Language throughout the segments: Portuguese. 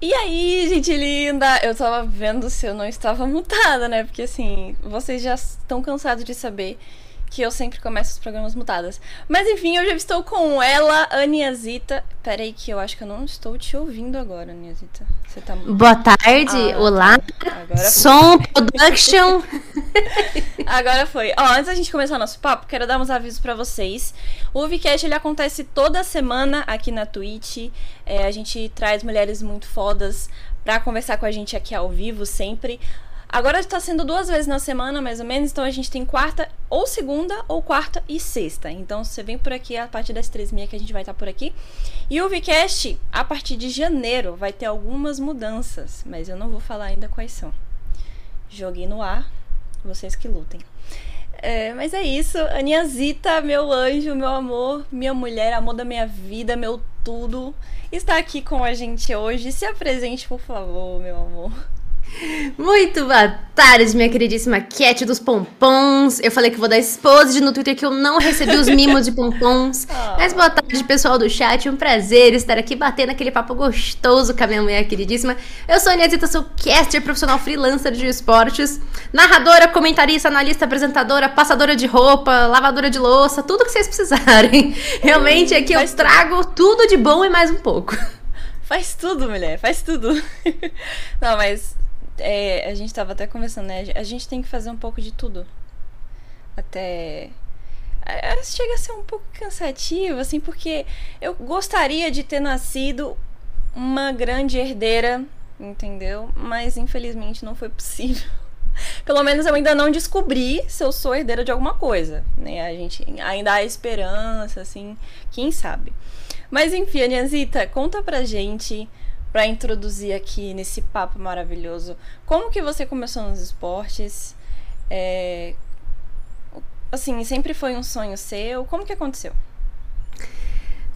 E aí, gente linda? Eu tava vendo se eu não estava mutada, né? Porque assim, vocês já estão cansados de saber que eu sempre começo os programas mutadas. Mas enfim, eu já estou com ela, Aniazita. Pera aí que eu acho que eu não estou te ouvindo agora, Aniazita. Você tá Boa tarde, ah, olá. Agora Som production. agora foi. Ó, antes da gente começar nosso papo, quero dar uns avisos para vocês. O Vcast ele acontece toda semana aqui na Twitch. É, a gente traz mulheres muito fodas para conversar com a gente aqui ao vivo sempre. Agora está sendo duas vezes na semana, mais ou menos. Então a gente tem quarta ou segunda, ou quarta e sexta. Então você vem por aqui a partir das três e meia que a gente vai estar por aqui. E o Vcast, a partir de janeiro, vai ter algumas mudanças. Mas eu não vou falar ainda quais são. Joguei no ar, vocês que lutem. É, mas é isso, Aniazita, meu anjo, meu amor, minha mulher, amor da minha vida, meu tudo, está aqui com a gente hoje. Se apresente, por favor, meu amor. Muito boa tarde, minha queridíssima Cat dos Pompons. Eu falei que vou dar expose no Twitter que eu não recebi os mimos de pompons. Oh. Mas boa tarde, pessoal do chat. Um prazer estar aqui batendo aquele papo gostoso com a minha mulher queridíssima. Eu sou a Aniesita, sou caster profissional freelancer de esportes, narradora, comentarista, analista, apresentadora, passadora de roupa, lavadora de louça, tudo que vocês precisarem. Realmente aqui eu trago tudo de bom e mais um pouco. Faz tudo, mulher, faz tudo. Não, mas é, a gente tava até conversando, né? A gente tem que fazer um pouco de tudo. Até. Chega a ser um pouco cansativo, assim, porque eu gostaria de ter nascido uma grande herdeira, entendeu? Mas infelizmente não foi possível. Pelo menos eu ainda não descobri se eu sou herdeira de alguma coisa, né? A gente ainda há esperança, assim, quem sabe. Mas enfim, Aniazita, conta pra gente para introduzir aqui nesse papo maravilhoso. Como que você começou nos esportes? É, assim, sempre foi um sonho seu? Como que aconteceu?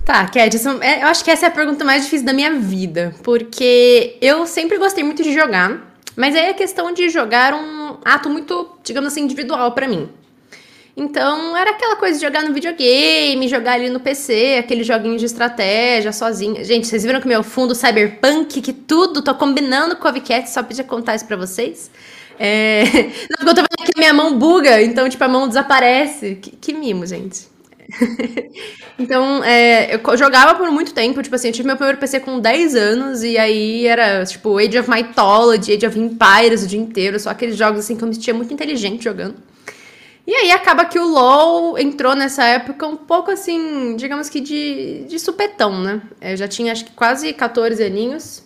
Tá, Cat, é, eu acho que essa é a pergunta mais difícil da minha vida, porque eu sempre gostei muito de jogar, mas aí a questão de jogar um ato muito, digamos assim, individual para mim. Então, era aquela coisa de jogar no videogame, jogar ali no PC, aqueles joguinhos de estratégia sozinha. Gente, vocês viram que meu fundo cyberpunk, que tudo, tô combinando com a Vcat, só podia contar isso pra vocês. É... Não, eu tô vendo que minha mão buga, então, tipo, a mão desaparece. Que, que mimo, gente. então, é, eu jogava por muito tempo, tipo assim, eu tive meu primeiro PC com 10 anos, e aí era, tipo, Age of Mythology, Age of Empires o dia inteiro, só aqueles jogos, assim, que eu me sentia muito inteligente jogando. E aí acaba que o LoL entrou nessa época um pouco assim, digamos que de, de supetão, né? Eu já tinha acho que quase 14 aninhos.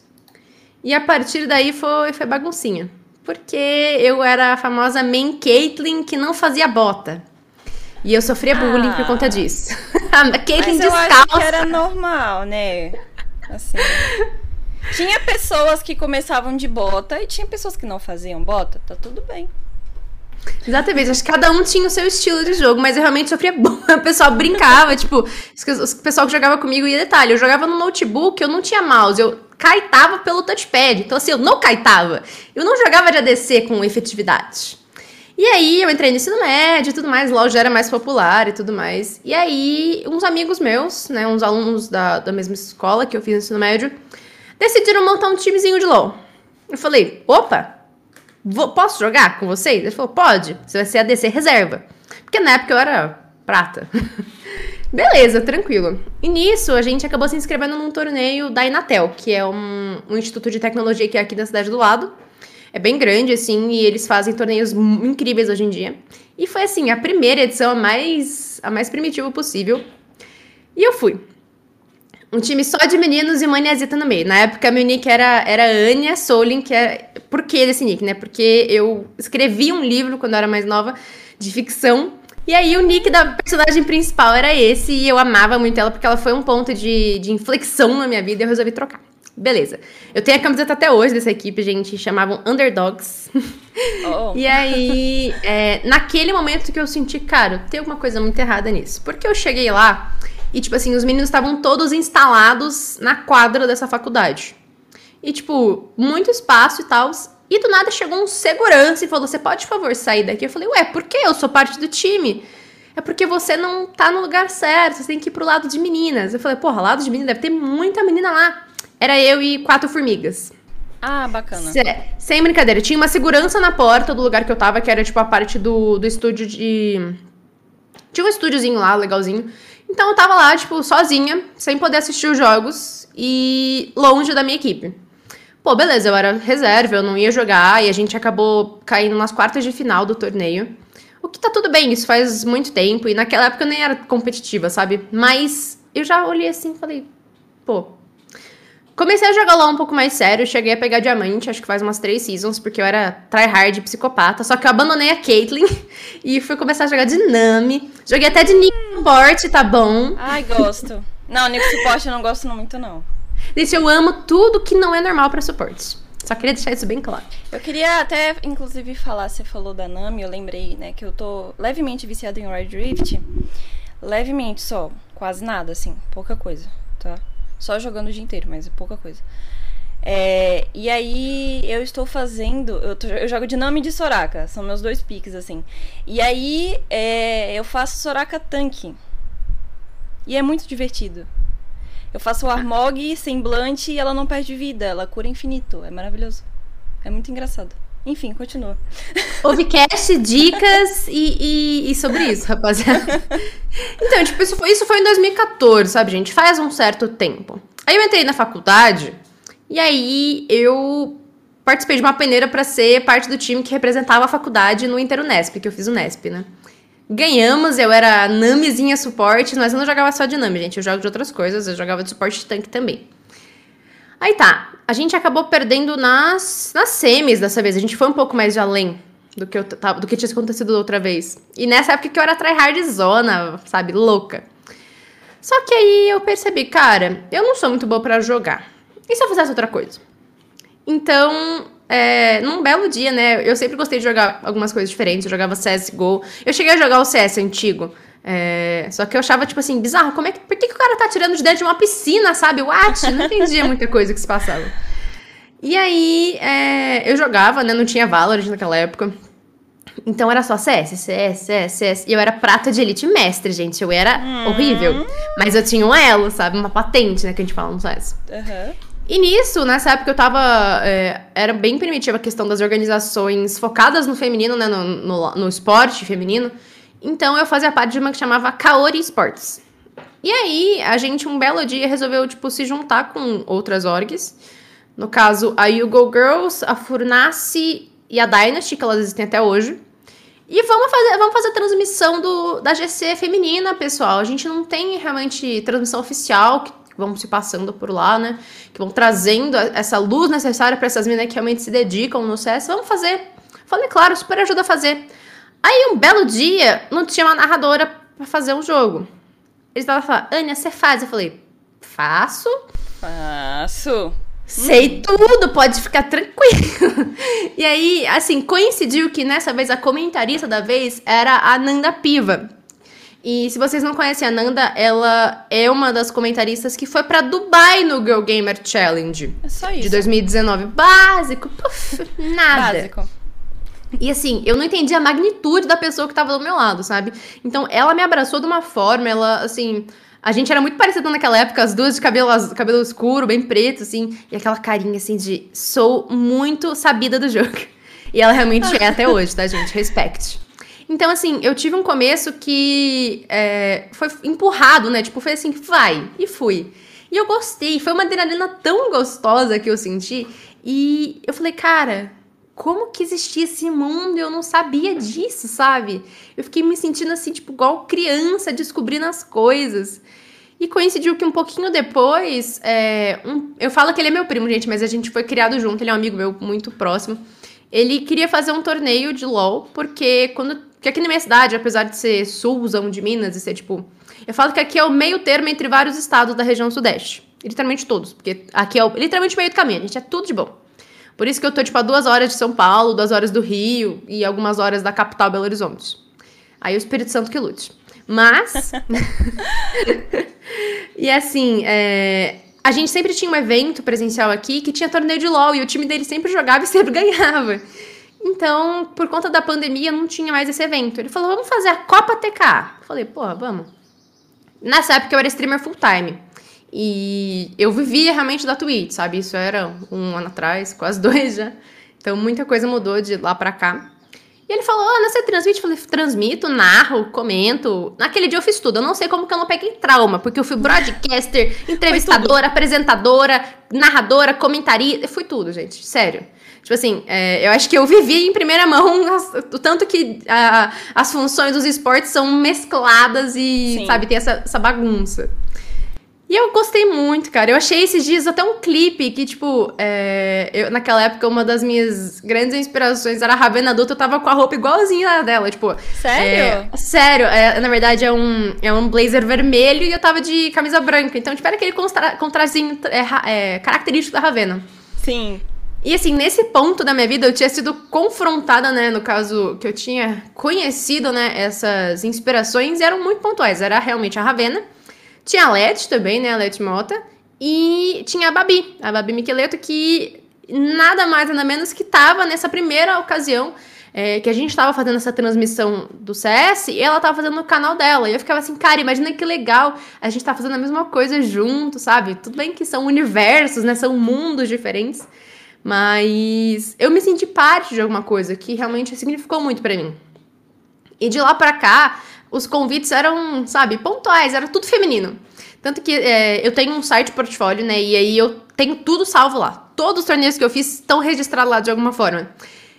E a partir daí foi, foi baguncinha. Porque eu era a famosa main Caitlyn que não fazia bota. E eu sofria ah, bullying por conta disso. a Caitlyn descalça. Eu acho que era normal, né? Assim. tinha pessoas que começavam de bota e tinha pessoas que não faziam bota, tá tudo bem. Exatamente, acho que cada um tinha o seu estilo de jogo, mas eu realmente sofria bom. O pessoal brincava, tipo, o pessoal que jogava comigo ia detalhe, eu jogava no notebook, eu não tinha mouse, eu caetava pelo touchpad. Então, assim, eu não caetava. Eu não jogava de ADC com efetividade. E aí eu entrei no ensino médio e tudo mais, LOL já era mais popular e tudo mais. E aí, uns amigos meus, né, uns alunos da, da mesma escola que eu fiz no ensino médio, decidiram montar um timezinho de LOL. Eu falei, opa, posso jogar com vocês? Ele falou, pode, você vai ser ADC reserva. Porque na época eu era prata. Beleza, tranquilo. E nisso, a gente acabou se inscrevendo num torneio da Inatel, que é um, um instituto de tecnologia que é aqui da cidade do lado. É bem grande, assim, e eles fazem torneios incríveis hoje em dia. E foi, assim, a primeira edição, a mais, a mais primitiva possível. E eu fui. Um time só de meninos e uma Aniazita no meio. Na época, meu nick era, era Anya Solin, que é... Por que desse nick, né? Porque eu escrevi um livro quando eu era mais nova, de ficção. E aí, o nick da personagem principal era esse, e eu amava muito ela, porque ela foi um ponto de, de inflexão na minha vida e eu resolvi trocar. Beleza. Eu tenho a camiseta até hoje dessa equipe, gente. Chamavam Underdogs. Oh. e aí, é, naquele momento que eu senti, cara, tem alguma coisa muito errada nisso. Porque eu cheguei lá e, tipo assim, os meninos estavam todos instalados na quadra dessa faculdade. E, tipo, muito espaço e tal. E do nada chegou um segurança e falou: Você pode, por favor, sair daqui? Eu falei: Ué, por que? Eu sou parte do time. É porque você não tá no lugar certo, você tem que ir pro lado de meninas. Eu falei: Porra, lado de menina deve ter muita menina lá. Era eu e quatro formigas. Ah, bacana. sem brincadeira. Tinha uma segurança na porta do lugar que eu tava, que era tipo a parte do, do estúdio de. Tinha um estúdiozinho lá, legalzinho. Então eu tava lá, tipo, sozinha, sem poder assistir os jogos e longe da minha equipe. Pô, beleza, eu era reserva, eu não ia jogar e a gente acabou caindo nas quartas de final do torneio. O que tá tudo bem, isso faz muito tempo e naquela época eu nem era competitiva, sabe? Mas eu já olhei assim e falei, pô. Comecei a jogar lá um pouco mais sério, cheguei a pegar diamante, acho que faz umas três seasons, porque eu era tryhard psicopata, só que eu abandonei a Caitlyn e fui começar a jogar de Nami. Joguei até de Nick Suporte, tá bom? Ai, gosto. Não, Nick Suporte eu não gosto muito, não. Disse, eu amo tudo que não é normal para suportes. Só queria deixar isso bem claro. Eu queria até, inclusive, falar, você falou da Nami, eu lembrei, né, que eu tô levemente viciada em Wild Rift. Levemente só, quase nada, assim, pouca coisa, tá? Só jogando o dia inteiro, mas é pouca coisa. É, e aí eu estou fazendo. Eu, tô, eu, jogo de Nami e de Soraka, são meus dois piques, assim. E aí é, eu faço Soraka tanque. E é muito divertido. Eu faço o Armog semblante e ela não perde vida, ela cura infinito. É maravilhoso. É muito engraçado. Enfim, continua. Houve cast, dicas e, e, e, sobre isso, rapaziada. Então, tipo, isso foi, isso foi em 2014, sabe, gente? Faz um certo tempo. Aí eu entrei na faculdade e aí eu participei de uma peneira para ser parte do time que representava a faculdade no Interunesp, que eu fiz o Nesp, né? Ganhamos, eu era Namizinha suporte, mas eu não jogava só de Nami, gente. Eu jogo de outras coisas, eu jogava de suporte tanque também. Aí tá, a gente acabou perdendo nas, nas semis dessa vez. A gente foi um pouco mais de além do que, eu, do que tinha acontecido da outra vez. E nessa época que eu era tryhard zona, sabe, louca. Só que aí eu percebi, cara, eu não sou muito boa para jogar. E se eu fizesse outra coisa? Então, é, num belo dia, né? Eu sempre gostei de jogar algumas coisas diferentes. Eu jogava CSGO. Eu cheguei a jogar o CS antigo. É, só que eu achava, tipo assim, bizarro. Como é que, por que, que o cara tá tirando de dentro de uma piscina, sabe? What? Não entendia muita coisa que se passava. E aí, é, eu jogava, né? Não tinha Valorant naquela época. Então era só CS, CS, CS, CS. E eu era prata de elite mestre, gente. Eu era hum. horrível. Mas eu tinha um elo, sabe? Uma patente, né? Que a gente fala no CS. Uhum. E nisso, nessa época eu tava. É, era bem primitiva a questão das organizações focadas no feminino, né? No, no, no, esporte feminino. Então eu fazia parte de uma que chamava Kaori Sports. E aí, a gente, um belo dia, resolveu, tipo, se juntar com outras orgs. No caso, a You Go Girls, a Furnace e a Dynasty, que elas existem até hoje. E vamos fazer, vamos fazer transmissão do, da GC feminina, pessoal. A gente não tem realmente transmissão oficial, que vão se passando por lá, né? Que vão trazendo essa luz necessária para essas meninas que realmente se dedicam no CS. Vamos fazer. Falei, claro, super ajuda a fazer. Aí, um belo dia, não tinha uma narradora para fazer um jogo. Eles estavam falando, Ania, você faz? Eu falei, faço. Faço. Sei hum. tudo, pode ficar tranquilo. e aí, assim, coincidiu que nessa vez a comentarista da vez era a Nanda Piva. E se vocês não conhecem a Nanda, ela é uma das comentaristas que foi para Dubai no Girl Gamer Challenge. É só isso. De 2019. Básico. Puf, nada. Básico. E assim, eu não entendi a magnitude da pessoa que tava do meu lado, sabe? Então, ela me abraçou de uma forma, ela, assim. A gente era muito parecida naquela época, as duas de cabelo, cabelo escuro, bem preto, assim. E aquela carinha, assim, de sou muito sabida do jogo. E ela realmente é até hoje, tá, gente? Respect. Então, assim, eu tive um começo que é, foi empurrado, né? Tipo, foi assim, vai, e fui. E eu gostei, foi uma adrenalina tão gostosa que eu senti. E eu falei, cara, como que existia esse mundo? Eu não sabia disso, sabe? Eu fiquei me sentindo assim, tipo, igual criança, descobrindo as coisas. E coincidiu que um pouquinho depois, é, um, eu falo que ele é meu primo, gente, mas a gente foi criado junto, ele é um amigo meu muito próximo. Ele queria fazer um torneio de LoL, porque quando porque aqui na minha cidade, apesar de ser sulzão de Minas e ser tipo. Eu falo que aqui é o meio termo entre vários estados da região sudeste. Literalmente todos. Porque aqui é o, literalmente o meio do caminho. A gente é tudo de bom. Por isso que eu tô, tipo, a duas horas de São Paulo, duas horas do Rio e algumas horas da capital Belo Horizonte. Aí o Espírito Santo que lute. Mas. e assim, é... a gente sempre tinha um evento presencial aqui que tinha torneio de LOL e o time dele sempre jogava e sempre ganhava. Então, por conta da pandemia, não tinha mais esse evento. Ele falou, vamos fazer a Copa TK. Eu falei, porra, vamos. Nessa época eu era streamer full time. E eu vivia realmente da Twitch, sabe? Isso era um ano atrás, quase dois já. Então muita coisa mudou de lá pra cá. E ele falou, Ana, você transmite? Eu falei, transmito, narro, comento. Naquele dia eu fiz tudo. Eu não sei como que eu não peguei trauma, porque eu fui broadcaster, entrevistadora, apresentadora, narradora, comentarista. Fui tudo, gente. Sério. Tipo assim, é, eu acho que eu vivi em primeira mão as, o tanto que a, as funções dos esportes são mescladas e, Sim. sabe, tem essa, essa bagunça. E eu gostei muito, cara. Eu achei esses dias até um clipe que, tipo, é, eu, naquela época, uma das minhas grandes inspirações era a Ravena adulta. Eu tava com a roupa igualzinha dela, tipo. Sério? É, sério. É, na verdade, é um, é um blazer vermelho e eu tava de camisa branca. Então, tipo, era aquele contra, contrazinho é, é, característico da Ravena. Sim. E assim, nesse ponto da minha vida, eu tinha sido confrontada, né? No caso, que eu tinha conhecido, né? Essas inspirações eram muito pontuais. Era realmente a Ravena. Tinha a Let também, né? A Let Mota. E tinha a Babi, a Babi Miqueleto, que nada mais, nada menos que tava nessa primeira ocasião é, que a gente tava fazendo essa transmissão do CS e ela tava fazendo no canal dela. E eu ficava assim, cara, imagina que legal a gente tá fazendo a mesma coisa junto, sabe? Tudo bem que são universos, né? São mundos diferentes. Mas eu me senti parte de alguma coisa que realmente significou muito para mim. E de lá para cá, os convites eram, sabe, pontuais, era tudo feminino. Tanto que é, eu tenho um site portfólio, né? E aí eu tenho tudo salvo lá. Todos os torneios que eu fiz estão registrados lá de alguma forma.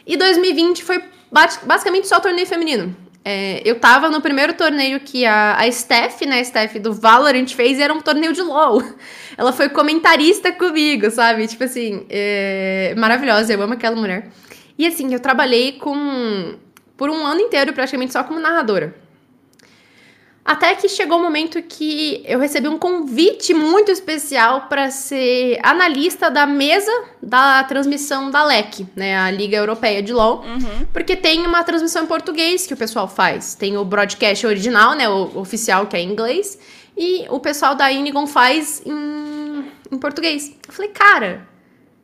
E 2020 foi basicamente só torneio feminino. É, eu tava no primeiro torneio que a, a Steph, né, a Steph do Valorant fez, e era um torneio de LoL. Ela foi comentarista comigo, sabe? Tipo assim, é, maravilhosa, eu amo aquela mulher. E assim, eu trabalhei com. por um ano inteiro praticamente só como narradora. Até que chegou o um momento que eu recebi um convite muito especial para ser analista da mesa da transmissão da LEC, né, a Liga Europeia de LoL, uhum. porque tem uma transmissão em português que o pessoal faz. Tem o broadcast original, né, o oficial que é em inglês, e o pessoal da Inigon faz em, em português. Eu falei, cara,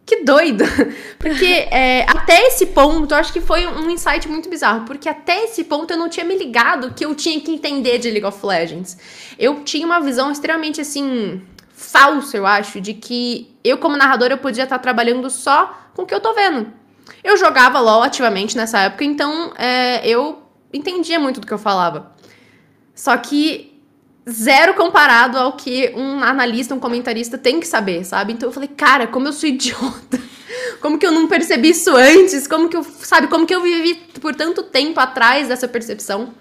que doido! Porque é, até esse ponto, eu acho que foi um insight muito bizarro. Porque até esse ponto eu não tinha me ligado que eu tinha que entender de League of Legends. Eu tinha uma visão extremamente assim. falsa, eu acho, de que eu, como narradora, eu podia estar trabalhando só com o que eu tô vendo. Eu jogava LOL ativamente nessa época, então é, eu entendia muito do que eu falava. Só que zero comparado ao que um analista, um comentarista tem que saber, sabe? Então eu falei, cara, como eu sou idiota. Como que eu não percebi isso antes? Como que eu, sabe, como que eu vivi por tanto tempo atrás dessa percepção?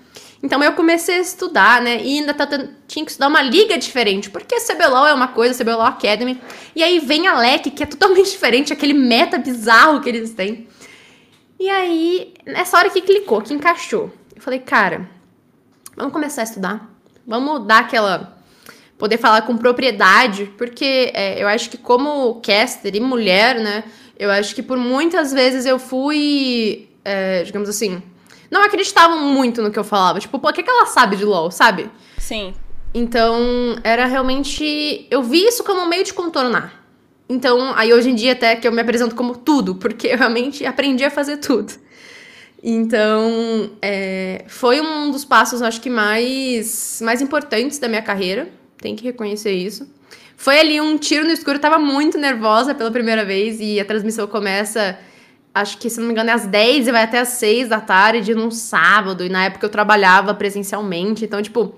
Então eu comecei a estudar, né? E ainda tá, tinha que estudar uma liga diferente, porque CBLOL é uma coisa, CBLOL Academy. E aí vem a LEC, que é totalmente diferente, aquele meta bizarro que eles têm. E aí, nessa hora que clicou, que encaixou, eu falei, cara, vamos começar a estudar Vamos dar aquela. poder falar com propriedade, porque é, eu acho que, como caster e mulher, né, eu acho que por muitas vezes eu fui, é, digamos assim, não acreditavam muito no que eu falava. Tipo, pô, o que, que ela sabe de LOL, sabe? Sim. Então, era realmente. Eu vi isso como um meio de contornar. Então, aí hoje em dia até que eu me apresento como tudo, porque eu realmente aprendi a fazer tudo. Então, é, foi um dos passos, acho que mais, mais importantes da minha carreira. Tem que reconhecer isso. Foi ali um tiro no escuro, eu tava muito nervosa pela primeira vez e a transmissão começa, acho que se não me engano é às 10 e vai até às 6 da tarde num sábado. E na época eu trabalhava presencialmente, então, tipo,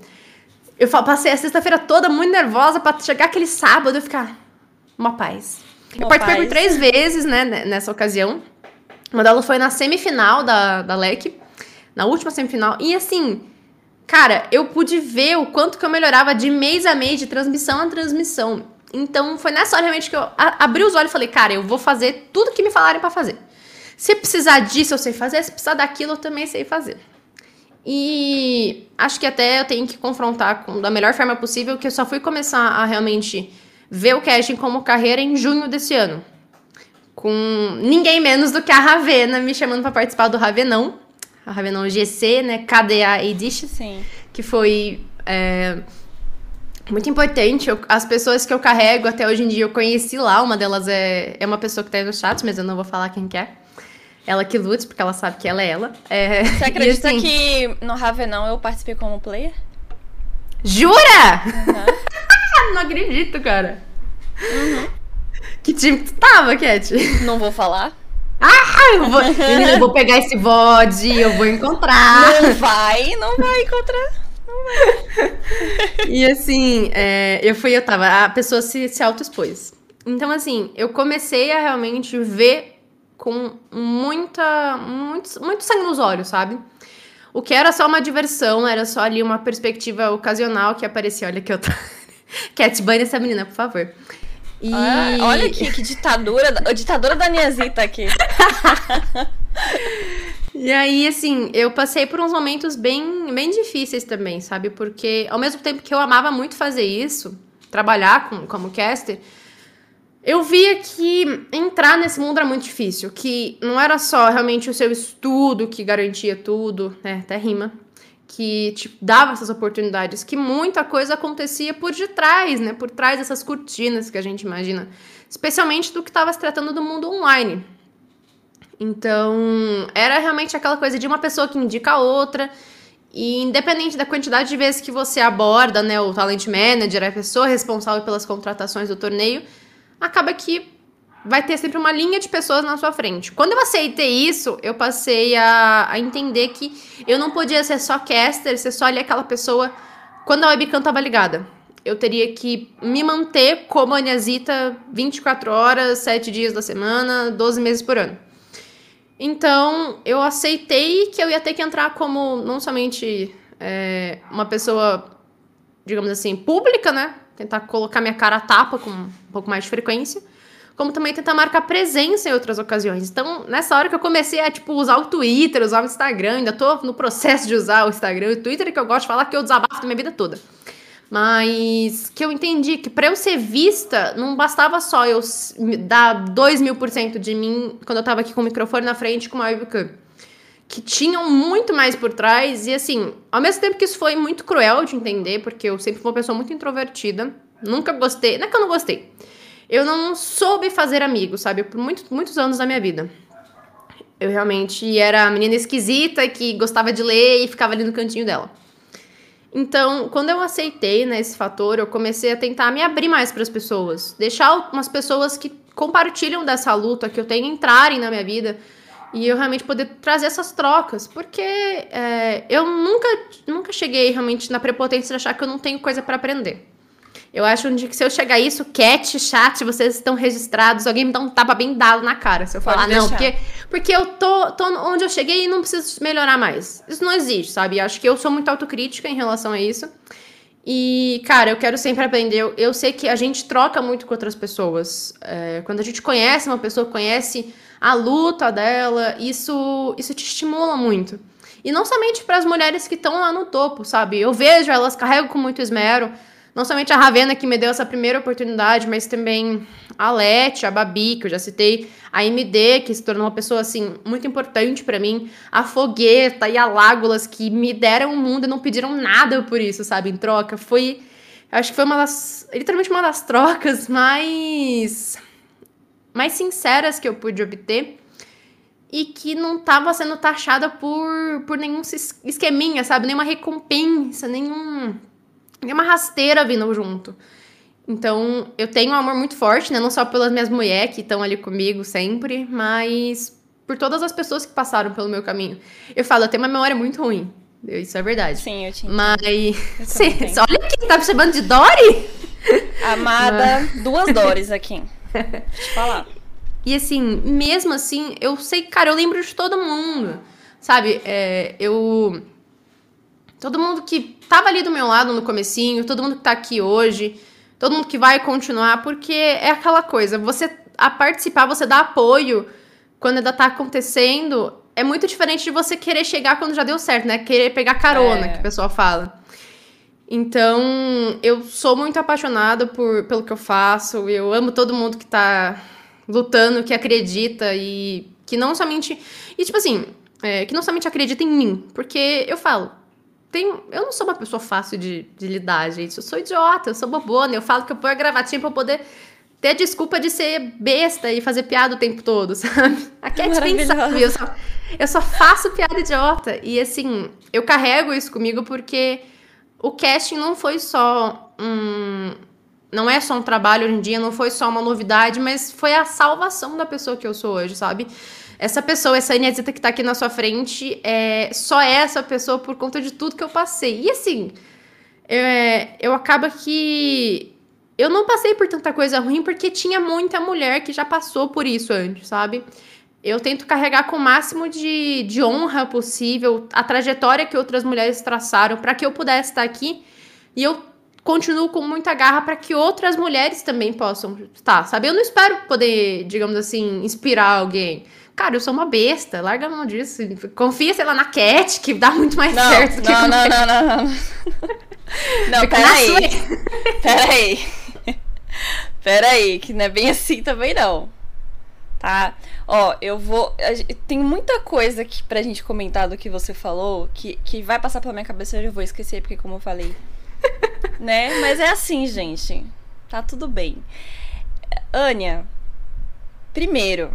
eu passei a sexta-feira toda muito nervosa para chegar aquele sábado e ficar uma paz. Uma eu participei por três vezes, né, nessa ocasião. Uma delas foi na semifinal da, da LEC, na última semifinal. E assim, cara, eu pude ver o quanto que eu melhorava de mês a mês, de transmissão a transmissão. Então foi nessa hora realmente que eu abri os olhos e falei, cara, eu vou fazer tudo que me falarem para fazer. Se precisar disso, eu sei fazer. Se precisar daquilo, eu também sei fazer. E acho que até eu tenho que confrontar com, da melhor forma possível, que eu só fui começar a realmente ver o casting como carreira em junho desse ano com ninguém menos do que a Ravena me chamando para participar do Ravenão. A Ravenão GC, né? KDA Edition. Sim. Que foi é, muito importante. Eu, as pessoas que eu carrego até hoje em dia eu conheci lá. Uma delas é, é uma pessoa que tá aí no chat, mas eu não vou falar quem que é. Ela que lute, porque ela sabe que ela é ela. É, Você acredita assim, que no Ravenão eu participei como player? Jura? Uhum. não acredito, cara. Uhum. Que time que tu tava, Cat? Não vou falar. Ah, eu vou, eu vou pegar esse bode, eu vou encontrar. Não vai, não vai encontrar. Não vai. E assim, é, eu fui, eu tava, a pessoa se, se auto-expôs. Então, assim, eu comecei a realmente ver com muita, muito, muito sangue nos olhos, sabe? O que era só uma diversão, era só ali uma perspectiva ocasional que aparecia. Olha que eu tô. Cat, banha essa menina, por favor. E... Ah, olha aqui, que ditadura, a ditadura da Niazita aqui. e aí, assim, eu passei por uns momentos bem, bem difíceis também, sabe? Porque ao mesmo tempo que eu amava muito fazer isso, trabalhar com, como caster, eu via que entrar nesse mundo era muito difícil, que não era só realmente o seu estudo que garantia tudo, né, até rima, que te dava essas oportunidades, que muita coisa acontecia por detrás, né, por trás dessas cortinas que a gente imagina, especialmente do que estava se tratando do mundo online. Então, era realmente aquela coisa de uma pessoa que indica a outra, e independente da quantidade de vezes que você aborda, né, o talent manager, a pessoa responsável pelas contratações do torneio, acaba que vai ter sempre uma linha de pessoas na sua frente. Quando eu aceitei isso, eu passei a, a entender que eu não podia ser só caster, ser só ali aquela pessoa quando a webcam tava ligada. Eu teria que me manter como a Niazita 24 horas, 7 dias da semana, 12 meses por ano. Então, eu aceitei que eu ia ter que entrar como não somente é, uma pessoa, digamos assim, pública, né? tentar colocar minha cara a tapa com um pouco mais de frequência, como também tentar marcar presença em outras ocasiões. Então, nessa hora que eu comecei a, tipo, usar o Twitter, usar o Instagram, ainda tô no processo de usar o Instagram e o Twitter, que eu gosto de falar que eu desabafo da minha vida toda. Mas que eu entendi que para eu ser vista, não bastava só eu dar 2 mil por cento de mim quando eu tava aqui com o microfone na frente com uma webcam que tinham muito mais por trás. E assim, ao mesmo tempo que isso foi muito cruel de entender, porque eu sempre fui uma pessoa muito introvertida, nunca gostei. Não é que eu não gostei. Eu não soube fazer amigos, sabe? Por muito, muitos anos da minha vida. Eu realmente era a menina esquisita que gostava de ler e ficava ali no cantinho dela. Então, quando eu aceitei né, esse fator, eu comecei a tentar me abrir mais para as pessoas. Deixar umas pessoas que compartilham dessa luta, que eu tenho entrarem na minha vida e eu realmente poder trazer essas trocas, porque é, eu nunca, nunca cheguei realmente na prepotência de achar que eu não tenho coisa para aprender. Eu acho que se eu chegar a isso, cat, chat, vocês estão registrados, alguém me dá um tapa bem dado na cara. Se eu falar, não, porque, porque eu tô, tô onde eu cheguei e não preciso melhorar mais. Isso não existe, sabe? Eu acho que eu sou muito autocrítica em relação a isso. E, cara, eu quero sempre aprender. Eu, eu sei que a gente troca muito com outras pessoas. É, quando a gente conhece uma pessoa, conhece a luta dela, isso, isso te estimula muito. E não somente para as mulheres que estão lá no topo, sabe? Eu vejo elas carregam com muito esmero. Não somente a Ravena que me deu essa primeira oportunidade, mas também a Leti, a Babi, que eu já citei, a MD, que se tornou uma pessoa assim muito importante para mim, a Fogueta e a Lágulas que me deram o mundo e não pediram nada por isso, sabe? Em troca, foi acho que foi uma das literalmente uma das trocas mais mais sinceras que eu pude obter e que não estava sendo taxada por, por nenhum esqueminha, sabe? Nenhuma recompensa, nenhum, nenhuma rasteira vindo junto. Então, eu tenho um amor muito forte, né? Não só pelas minhas mulheres que estão ali comigo sempre, mas por todas as pessoas que passaram pelo meu caminho. Eu falo, eu tenho uma memória muito ruim. Isso é verdade. Sim, eu tinha. Mas. Olha aqui, tá me chamando de Dory? Amada, Mas... duas Dores aqui. Deixa eu falar. E assim, mesmo assim, eu sei, cara, eu lembro de todo mundo. Sabe? É, eu. Todo mundo que tava ali do meu lado no comecinho, todo mundo que tá aqui hoje, todo mundo que vai continuar, porque é aquela coisa, você a participar, você dá apoio quando ainda tá acontecendo, é muito diferente de você querer chegar quando já deu certo, né? Querer pegar carona, é. que o pessoal fala. Então, eu sou muito apaixonada por, pelo que eu faço. Eu amo todo mundo que tá lutando, que acredita e que não somente. E, tipo assim, é, que não somente acredita em mim. Porque eu falo, tem, eu não sou uma pessoa fácil de, de lidar, gente. Eu sou idiota, eu sou bobona. Eu falo que eu ponho a gravatinha pra poder ter a desculpa de ser besta e fazer piada o tempo todo, sabe? A Cat bem sabe, eu só, eu só faço piada idiota. E assim, eu carrego isso comigo porque o casting não foi só um, não é só um trabalho hoje em dia, não foi só uma novidade, mas foi a salvação da pessoa que eu sou hoje, sabe? Essa pessoa, essa Inesita que tá aqui na sua frente, é, só é essa pessoa por conta de tudo que eu passei. E assim, é, eu acaba que eu não passei por tanta coisa ruim porque tinha muita mulher que já passou por isso antes, sabe? Eu tento carregar com o máximo de, de honra possível a trajetória que outras mulheres traçaram para que eu pudesse estar aqui. E eu continuo com muita garra para que outras mulheres também possam estar, sabe? Eu não espero poder, digamos assim, inspirar alguém. Cara, eu sou uma besta, larga a mão disso. Confia, sei lá, na Cat, que dá muito mais não, certo. Não, não, não, não, não, não. Não, peraí. Peraí. Peraí, que não é bem assim também não. Tá? Ó, eu vou. Tem muita coisa aqui pra gente comentar do que você falou que, que vai passar pela minha cabeça e eu vou esquecer, porque como eu falei. né? Mas é assim, gente. Tá tudo bem. Ania, primeiro,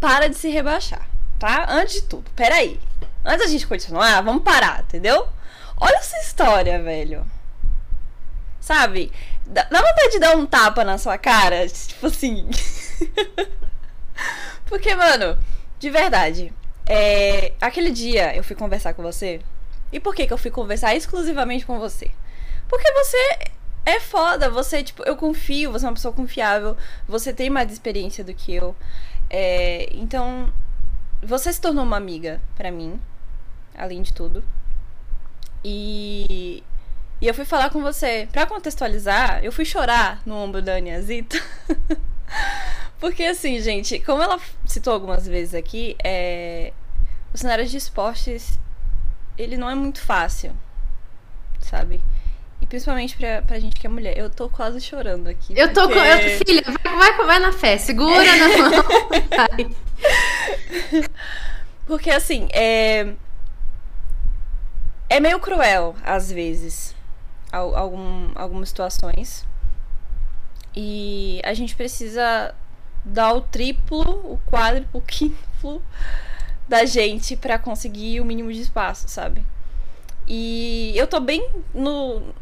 para de se rebaixar, tá? Antes de tudo, peraí. Antes da gente continuar, vamos parar, entendeu? Olha essa história, velho. Sabe? Dá, vontade de dar um tapa na sua cara, tipo assim. Porque, mano, de verdade, é, aquele dia eu fui conversar com você. E por que, que eu fui conversar exclusivamente com você? Porque você é foda, você, tipo, eu confio, você é uma pessoa confiável, você tem mais experiência do que eu. É, então, você se tornou uma amiga para mim, além de tudo. E, e eu fui falar com você. Pra contextualizar, eu fui chorar no ombro da Aniazita. Porque assim, gente, como ela citou algumas vezes aqui, é... o cenário de esportes, ele não é muito fácil, sabe? Principalmente pra, pra gente que é mulher. Eu tô quase chorando aqui. Eu tô com. Eu, filha, vai, vai, vai na fé, segura na mão. Vai. Porque assim, é. É meio cruel, às vezes. Algum, algumas situações. E a gente precisa dar o triplo, o quádruplo, o quíntuplo da gente para conseguir o mínimo de espaço, sabe? E eu tô bem no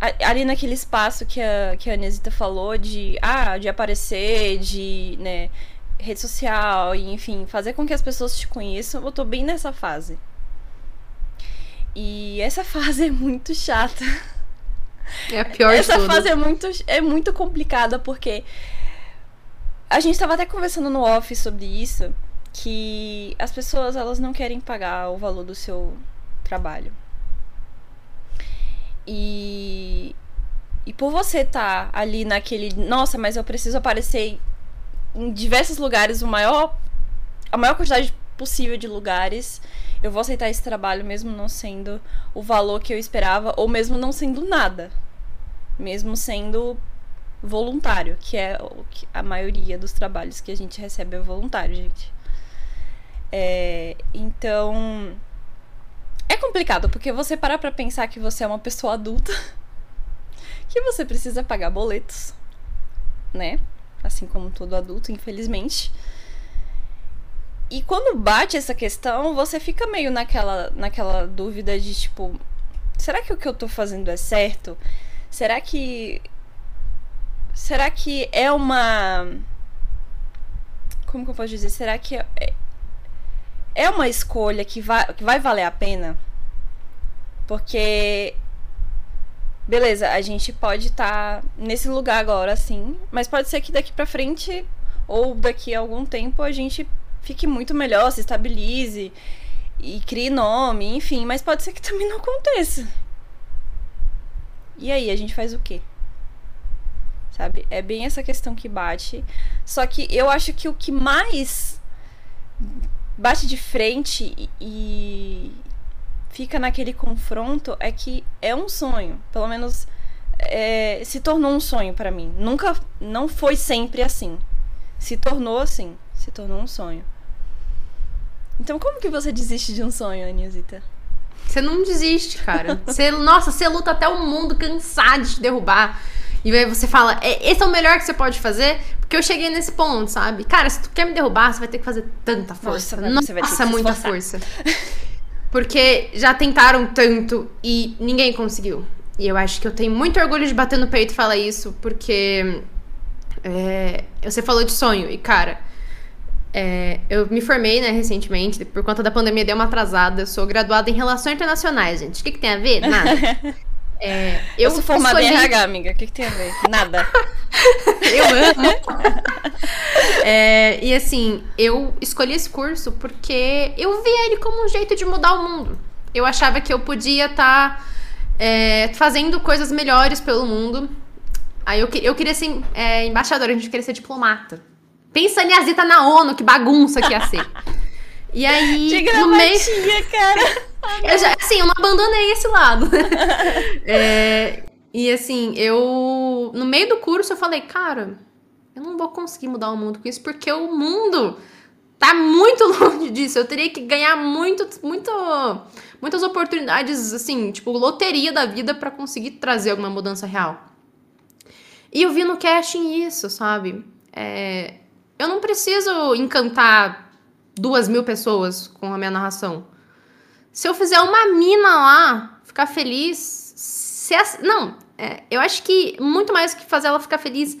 ali naquele espaço que a, que a Anesita falou de, ah, de aparecer, de, né, rede social, e, enfim, fazer com que as pessoas te conheçam, eu tô bem nessa fase. E essa fase é muito chata. É a pior Essa de fase é muito, é muito complicada porque a gente estava até conversando no off sobre isso, que as pessoas elas não querem pagar o valor do seu trabalho. E e por você estar tá ali naquele, nossa, mas eu preciso aparecer em diversos lugares, o maior a maior quantidade possível de lugares, eu vou aceitar esse trabalho mesmo não sendo o valor que eu esperava ou mesmo não sendo nada. Mesmo sendo voluntário, que é a maioria dos trabalhos que a gente recebe é voluntário, gente. É, então, é complicado, porque você parar pra pensar que você é uma pessoa adulta, que você precisa pagar boletos, né? Assim como todo adulto, infelizmente. E quando bate essa questão, você fica meio naquela, naquela dúvida de tipo: será que o que eu tô fazendo é certo? Será que Será que é uma. Como que eu posso dizer? Será que é, é uma escolha que vai, que vai valer a pena? Porque. Beleza, a gente pode estar tá nesse lugar agora, sim, mas pode ser que daqui pra frente ou daqui a algum tempo a gente fique muito melhor, se estabilize e crie nome, enfim, mas pode ser que também não aconteça. E aí, a gente faz o quê? sabe? É bem essa questão que bate. Só que eu acho que o que mais bate de frente e fica naquele confronto é que é um sonho. Pelo menos é, se tornou um sonho para mim. Nunca, não foi sempre assim. Se tornou assim. Se tornou um sonho. Então, como que você desiste de um sonho, Anisita? Você não desiste, cara. Você, nossa, você luta até o mundo cansado de te derrubar. E aí você fala, é, esse é o melhor que você pode fazer, porque eu cheguei nesse ponto, sabe? Cara, se tu quer me derrubar, você vai ter que fazer tanta força. Nossa, Nossa, você vai ter que muita força. Porque já tentaram tanto e ninguém conseguiu. E eu acho que eu tenho muito orgulho de bater no peito e falar isso, porque é, você falou de sonho, e cara, é, eu me formei, né, recentemente, por conta da pandemia deu uma atrasada. Eu sou graduada em Relações Internacionais, gente. O que, que tem a ver? Nada. É, eu, eu sou formada escolhi... em RH, amiga. O que, que tem a ver? Nada. eu amo. é, e assim, eu escolhi esse curso porque eu vi ele como um jeito de mudar o mundo. Eu achava que eu podia estar tá, é, fazendo coisas melhores pelo mundo. Aí eu, eu queria ser é, embaixadora, a gente queria ser diplomata. Pensa em Azita na ONU, que bagunça que ia ser. E aí, De no meio. cara. eu já, assim, eu não abandonei esse lado. é, e assim, eu. No meio do curso, eu falei, cara, eu não vou conseguir mudar o mundo com isso, porque o mundo tá muito longe disso. Eu teria que ganhar muito, muito, muitas oportunidades, assim, tipo, loteria da vida para conseguir trazer alguma mudança real. E eu vi no casting isso, sabe? É, eu não preciso encantar duas mil pessoas com a minha narração. Se eu fizer uma mina lá ficar feliz, se essa, não, é, eu acho que muito mais que fazer ela ficar feliz,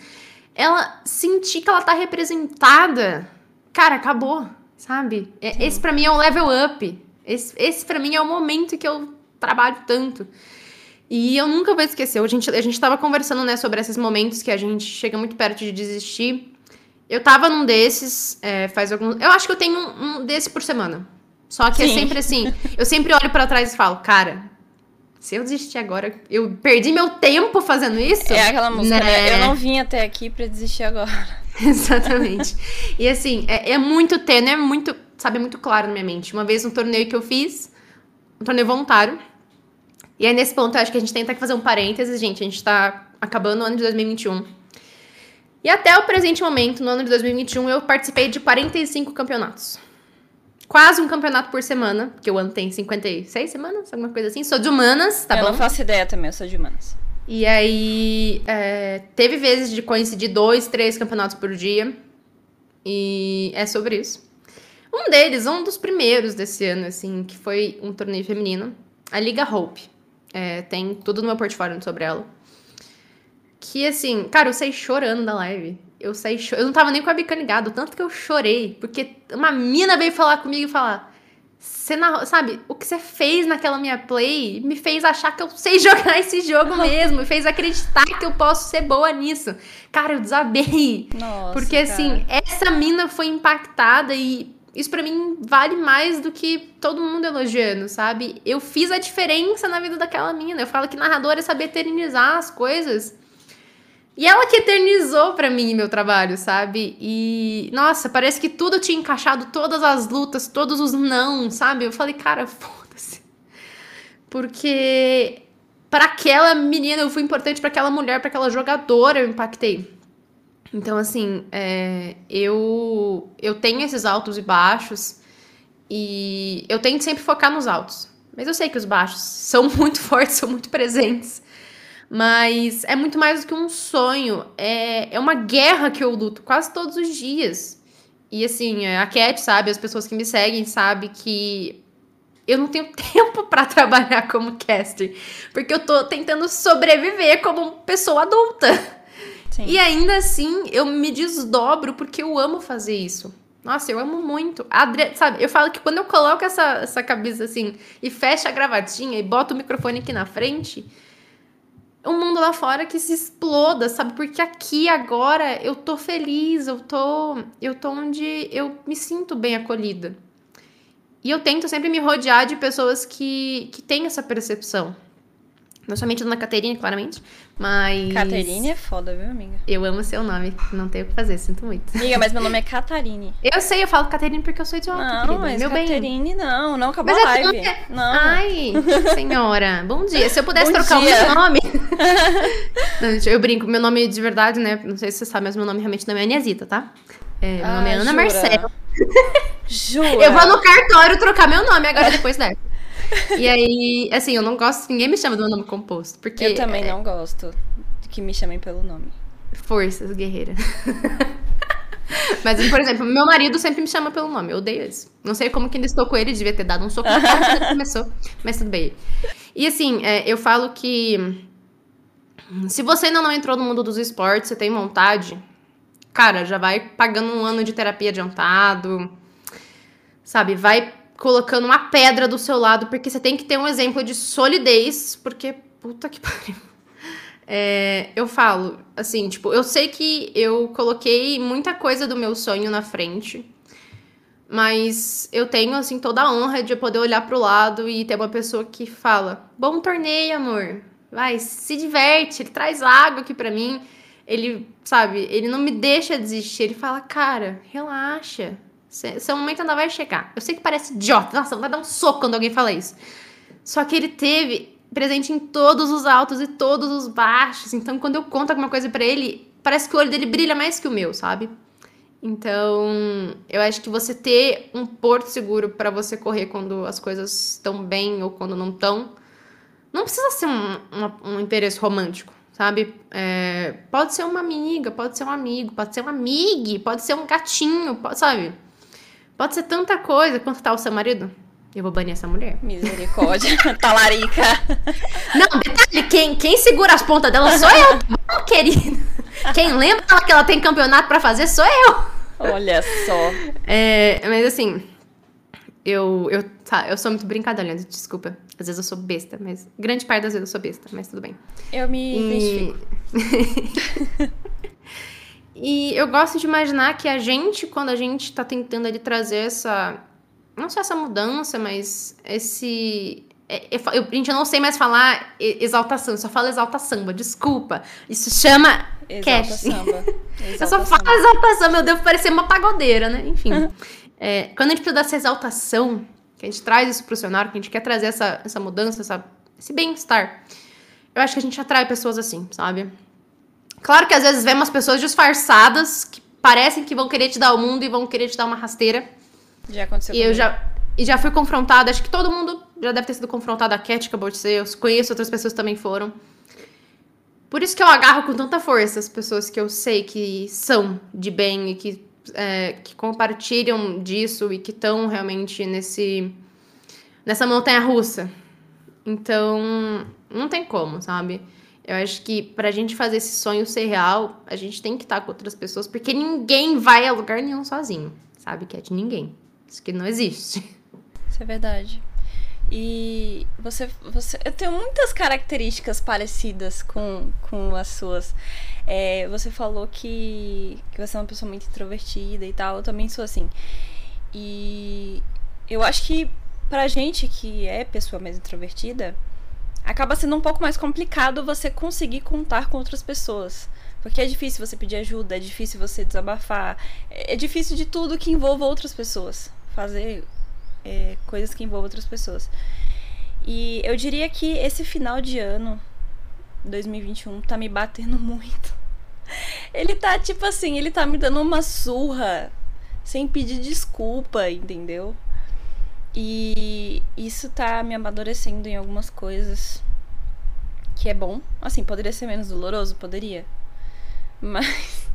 ela sentir que ela tá representada, cara, acabou, sabe? É, esse para mim é o level up. Esse, esse para mim é o momento que eu trabalho tanto. E eu nunca vou esquecer. A gente, a gente tava conversando, né, sobre esses momentos que a gente chega muito perto de desistir. Eu tava num desses, é, faz algum. Eu acho que eu tenho um, um desse por semana. Só que é Sim. é sempre assim. Eu sempre olho para trás e falo, cara, se eu desistir agora, eu perdi meu tempo fazendo isso. É aquela música, né? né? Eu não vim até aqui para desistir agora. Exatamente. e assim, é, é muito tênue, é muito, sabe, muito claro na minha mente. Uma vez um torneio que eu fiz, um torneio voluntário. E aí, nesse ponto, eu acho que a gente tem que fazer um parênteses, gente. A gente tá acabando o ano de 2021. E até o presente momento, no ano de 2021, eu participei de 45 campeonatos. Quase um campeonato por semana, porque o ano tem 56 semanas, alguma coisa assim. Sou de humanas, tá eu bom? Eu não faço ideia também, eu sou de humanas. E aí, é, teve vezes de coincidir dois, três campeonatos por dia. E é sobre isso. Um deles, um dos primeiros desse ano, assim, que foi um torneio feminino, a Liga Hope. É, tem tudo no meu portfólio sobre ela. Que assim, cara, eu saí chorando da live. Eu saí cho... Eu não tava nem com a bica ligada, tanto que eu chorei. Porque uma mina veio falar comigo e falar. Você sabe, o que você fez naquela minha play me fez achar que eu sei jogar esse jogo mesmo, me fez acreditar que eu posso ser boa nisso. Cara, eu desabei. Nossa, porque assim, essa mina foi impactada e isso para mim vale mais do que todo mundo elogiando, sabe? Eu fiz a diferença na vida daquela mina. Eu falo que narrador é saber eternizar as coisas. E ela que eternizou para mim meu trabalho, sabe? E nossa, parece que tudo tinha encaixado, todas as lutas, todos os não, sabe? Eu falei, cara, foda-se. Porque para aquela menina eu fui importante, para aquela mulher, para aquela jogadora eu impactei. Então, assim, é, eu, eu tenho esses altos e baixos e eu tento sempre focar nos altos. Mas eu sei que os baixos são muito fortes, são muito presentes. Mas é muito mais do que um sonho. É, é uma guerra que eu luto quase todos os dias. E assim, a Cat sabe, as pessoas que me seguem sabem que eu não tenho tempo para trabalhar como caster. Porque eu tô tentando sobreviver como pessoa adulta. Sim. E ainda assim, eu me desdobro porque eu amo fazer isso. Nossa, eu amo muito. Adri... Sabe, eu falo que quando eu coloco essa, essa camisa assim e fecho a gravatinha e boto o microfone aqui na frente, um mundo lá fora que se exploda, sabe? Porque aqui agora eu tô feliz, eu tô, eu tô onde eu me sinto bem acolhida. E eu tento sempre me rodear de pessoas que, que têm essa percepção. Não somente a Dona Caterine, claramente, mas. Caterine é foda, viu, amiga? Eu amo seu nome, não tenho o que fazer, sinto muito. Amiga, mas meu nome é Catarine. Eu sei, eu falo Caterine porque eu sou idiota, não, querida. Mas meu Caterine, bem. não, não acabou mas a live. É... Não. Ai, senhora, bom dia. Se eu pudesse bom trocar dia. o meu nome. não, eu brinco, meu nome de verdade, né? Não sei se você sabe, mas meu nome realmente não é Aniesita, tá? É, meu ah, nome é Ana jura? Marcela. Jura? Eu vou no cartório trocar meu nome agora depois dessa. E aí, assim, eu não gosto ninguém me chama do meu nome composto. Porque eu também é... não gosto de que me chamem pelo nome. Forças, guerreira. Mas, por exemplo, meu marido sempre me chama pelo nome. Eu odeio isso. Não sei como que ainda estou com ele, devia ter dado um soco quando começou. Mas tudo bem. E assim, é, eu falo que Se você ainda não entrou no mundo dos esportes, você tem vontade, cara, já vai pagando um ano de terapia adiantado, sabe? Vai colocando uma pedra do seu lado, porque você tem que ter um exemplo de solidez, porque puta que pariu. É, eu falo, assim, tipo, eu sei que eu coloquei muita coisa do meu sonho na frente, mas eu tenho, assim, toda a honra de poder olhar pro lado e ter uma pessoa que fala: Bom torneio, amor. Vai, se diverte, ele traz água aqui pra mim. Ele, sabe, ele não me deixa desistir. Ele fala: Cara, relaxa. Seu momento ainda vai chegar. Eu sei que parece idiota. Nossa, vai dar um soco quando alguém fala isso. Só que ele teve presente em todos os altos e todos os baixos. Então, quando eu conto alguma coisa para ele, parece que o olho dele brilha mais que o meu, sabe? Então, eu acho que você ter um porto seguro para você correr quando as coisas estão bem ou quando não estão, não precisa ser um, um, um interesse romântico, sabe? É, pode ser uma amiga, pode ser um amigo, pode ser um amigo, pode ser um gatinho, pode, sabe? Pode ser tanta coisa. Quanto tá o seu marido? Eu vou banir essa mulher. Misericórdia. Talarica. Não, detalhe, quem, quem segura as pontas dela sou eu, tá querido. Quem lembra que ela tem campeonato para fazer sou eu. Olha só. É, mas assim, eu, eu, tá, eu sou muito brincalhona, desculpa. Às vezes eu sou besta, mas grande parte das vezes eu sou besta, mas tudo bem. Eu me e... identifico. e eu gosto de imaginar que a gente, quando a gente tá tentando ali trazer essa não só essa mudança, mas esse. É, eu, a gente não sei mais falar exaltação, eu só falo exalta samba, desculpa. Isso chama exalta cash. Samba. Exalta eu só falo samba. exaltação, eu devo parecer uma pagodeira, né? Enfim. é, quando a gente precisa dessa exaltação, que a gente traz isso pro cenário, que a gente quer trazer essa, essa mudança, essa, esse bem-estar, eu acho que a gente atrai pessoas assim, sabe? Claro que às vezes vemos pessoas disfarçadas que parecem que vão querer te dar o mundo e vão querer te dar uma rasteira. Já aconteceu. E comigo. eu já e já fui confrontada, acho que todo mundo já deve ter sido confrontado, a Cat acabou de ser, eu conheço outras pessoas que também foram. Por isso que eu agarro com tanta força as pessoas que eu sei que são de bem e que, é, que compartilham disso e que estão realmente nesse nessa montanha russa. Então, não tem como, sabe? Eu acho que pra gente fazer esse sonho ser real, a gente tem que estar com outras pessoas, porque ninguém vai a lugar nenhum sozinho, sabe, Cat? Ninguém. Isso que não existe. Isso é verdade. E você, você. Eu tenho muitas características parecidas com, com as suas. É, você falou que, que você é uma pessoa muito introvertida e tal. Eu também sou assim. E eu acho que pra gente que é pessoa mais introvertida, acaba sendo um pouco mais complicado você conseguir contar com outras pessoas. Porque é difícil você pedir ajuda, é difícil você desabafar, é, é difícil de tudo que envolva outras pessoas fazer é, coisas que envolvam outras pessoas. E eu diria que esse final de ano, 2021, tá me batendo muito. Ele tá tipo assim, ele tá me dando uma surra sem pedir desculpa, entendeu? E isso tá me amadurecendo em algumas coisas que é bom. Assim, poderia ser menos doloroso? Poderia. Mas.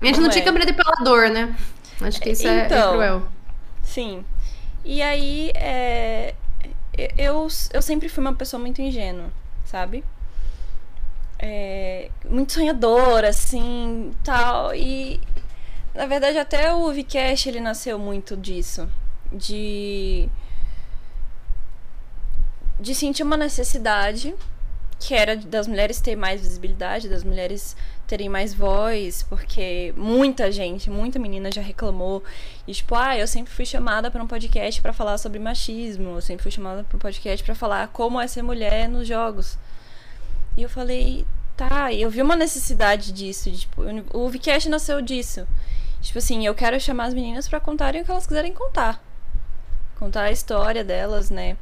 A gente não, não é. tinha câmera depilador, né? Acho que isso é, é então, é cruel. Sim. E aí, é, eu, eu sempre fui uma pessoa muito ingênua, sabe? É, muito sonhadora, assim, tal. E, na verdade, até o Vcash, ele nasceu muito disso. De... De sentir uma necessidade, que era das mulheres ter mais visibilidade, das mulheres terem mais voz, porque muita gente, muita menina já reclamou. E tipo, ah, eu sempre fui chamada para um podcast para falar sobre machismo, eu sempre fui chamada para um podcast para falar como é ser mulher nos jogos. E eu falei, tá, eu vi uma necessidade disso, tipo, o Vcast nasceu disso. Tipo assim, eu quero chamar as meninas para contarem o que elas quiserem contar. Contar a história delas, né?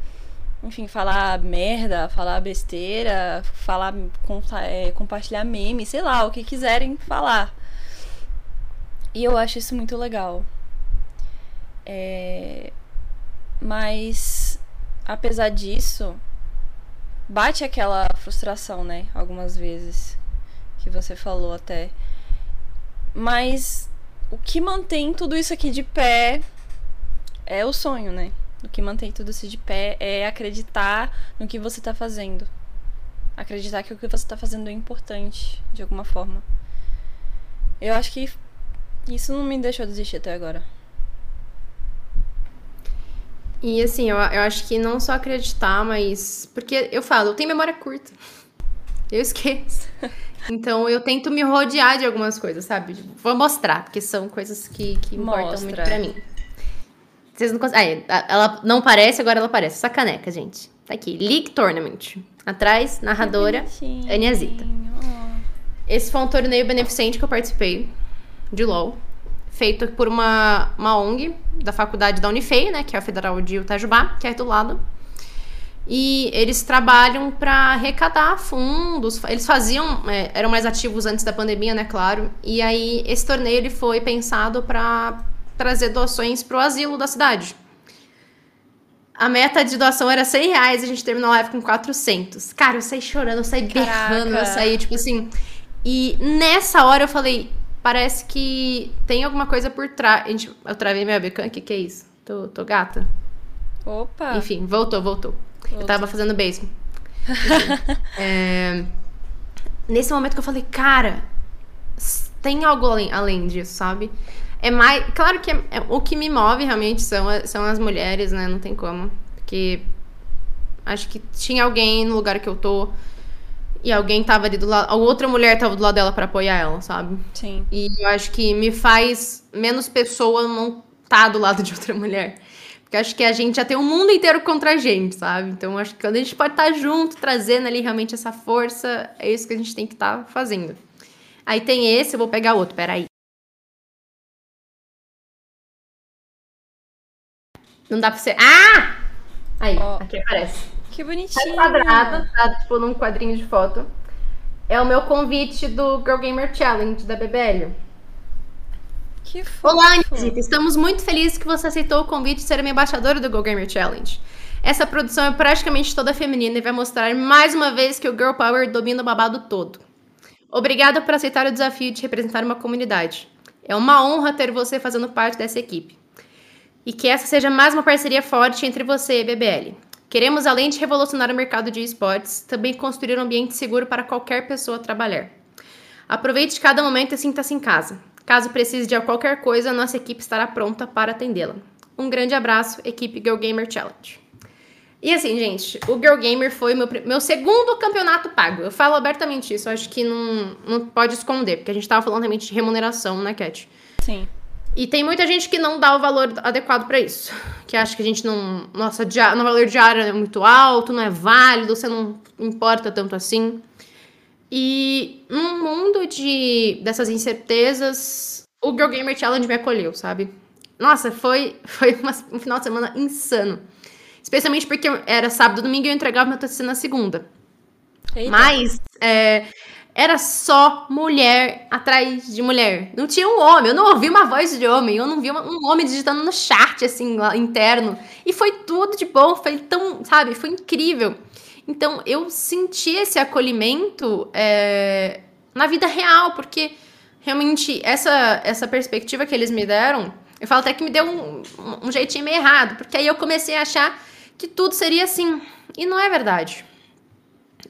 enfim, falar merda, falar besteira, falar, é, compartilhar meme, sei lá, o que quiserem falar. E eu acho isso muito legal. É... Mas, apesar disso, bate aquela frustração, né? Algumas vezes. Que você falou até. Mas o que mantém tudo isso aqui de pé é o sonho, né? O que mantém tudo isso de pé é acreditar no que você está fazendo. Acreditar que o que você tá fazendo é importante, de alguma forma. Eu acho que isso não me deixou desistir até agora. E assim, eu, eu acho que não só acreditar, mas. Porque eu falo, eu tenho memória curta. Eu esqueço. Então eu tento me rodear de algumas coisas, sabe? Vou mostrar, porque são coisas que, que importam Mostra. muito pra mim. Vocês não conseguem. Ah, ela não parece, agora ela aparece. Essa caneca, gente. Tá aqui. League Tournament. Atrás, narradora. Aniazita. Esse foi um torneio beneficente que eu participei de LOL. Feito por uma, uma ONG da faculdade da Unifei, né? Que é a Federal de Itajubá, que é do lado. E eles trabalham para arrecadar fundos. Eles faziam, é, eram mais ativos antes da pandemia, né? Claro. E aí esse torneio ele foi pensado para trazer doações pro asilo da cidade. A meta de doação era 100 reais e a gente terminou a live com 400. Cara, eu saí chorando, eu saí berrando, eu Caraca. saí tipo assim. E nessa hora eu falei, parece que tem alguma coisa por trás. Eu travei minha webcam, o que, que é isso? Tô, tô gata? Opa! Enfim, voltou, voltou. Eu Voltou. tava fazendo beijo. É, Nesse momento que eu falei, cara, tem algo além, além disso, sabe? É mais. Claro que é- é- o que me move realmente são, são as mulheres, né? Não tem como. Porque acho que tinha alguém no lugar que eu tô. E alguém tava ali do lado. A outra mulher tava do lado dela pra apoiar ela, sabe? Sim. E eu acho que me faz menos pessoa não tá do lado de outra mulher. Porque acho que a gente já tem o mundo inteiro contra a gente, sabe? Então acho que quando a gente pode estar junto, trazendo ali realmente essa força, é isso que a gente tem que estar fazendo. Aí tem esse, eu vou pegar outro, peraí. Não dá pra ser. Ah! Aí, Ó. aqui aparece. Que bonitinho. quadrado, tá tipo num quadrinho de foto. É o meu convite do Girl Gamer Challenge da BBL. Que fofo. Olá, Anisita. Estamos muito felizes que você aceitou o convite de ser minha embaixadora do Go Gamer Challenge. Essa produção é praticamente toda feminina e vai mostrar mais uma vez que o Girl Power domina o babado todo. Obrigada por aceitar o desafio de representar uma comunidade. É uma honra ter você fazendo parte dessa equipe. E que essa seja mais uma parceria forte entre você e BBL. Queremos, além de revolucionar o mercado de esportes, também construir um ambiente seguro para qualquer pessoa trabalhar. Aproveite cada momento e sinta-se em casa. Caso precise de qualquer coisa, nossa equipe estará pronta para atendê-la. Um grande abraço, equipe Girl Gamer Challenge. E assim, gente, o Girl Gamer foi meu, meu segundo campeonato pago. Eu falo abertamente isso, acho que não, não pode esconder, porque a gente tava falando realmente de remuneração, né, Cat? Sim. E tem muita gente que não dá o valor adequado pra isso. Que acha que a gente não. Nossa, dia, no valor diário é muito alto, não é válido, você não importa tanto assim. E num mundo de dessas incertezas, o Girl Gamer Challenge me acolheu, sabe? Nossa, foi, foi uma- um final de semana insano. Especialmente porque era sábado, domingo e eu entregava meu TCC na segunda. Eita. Mas é, era só mulher atrás de mulher. Não tinha um homem. Eu não ouvi uma voz de homem. Eu não vi uma- um homem digitando no chat, assim, lá interno. E foi tudo de bom. Foi tão, sabe? Foi incrível. Então, eu senti esse acolhimento é, na vida real, porque realmente essa, essa perspectiva que eles me deram, eu falo até que me deu um, um jeitinho meio errado, porque aí eu comecei a achar que tudo seria assim. E não é verdade.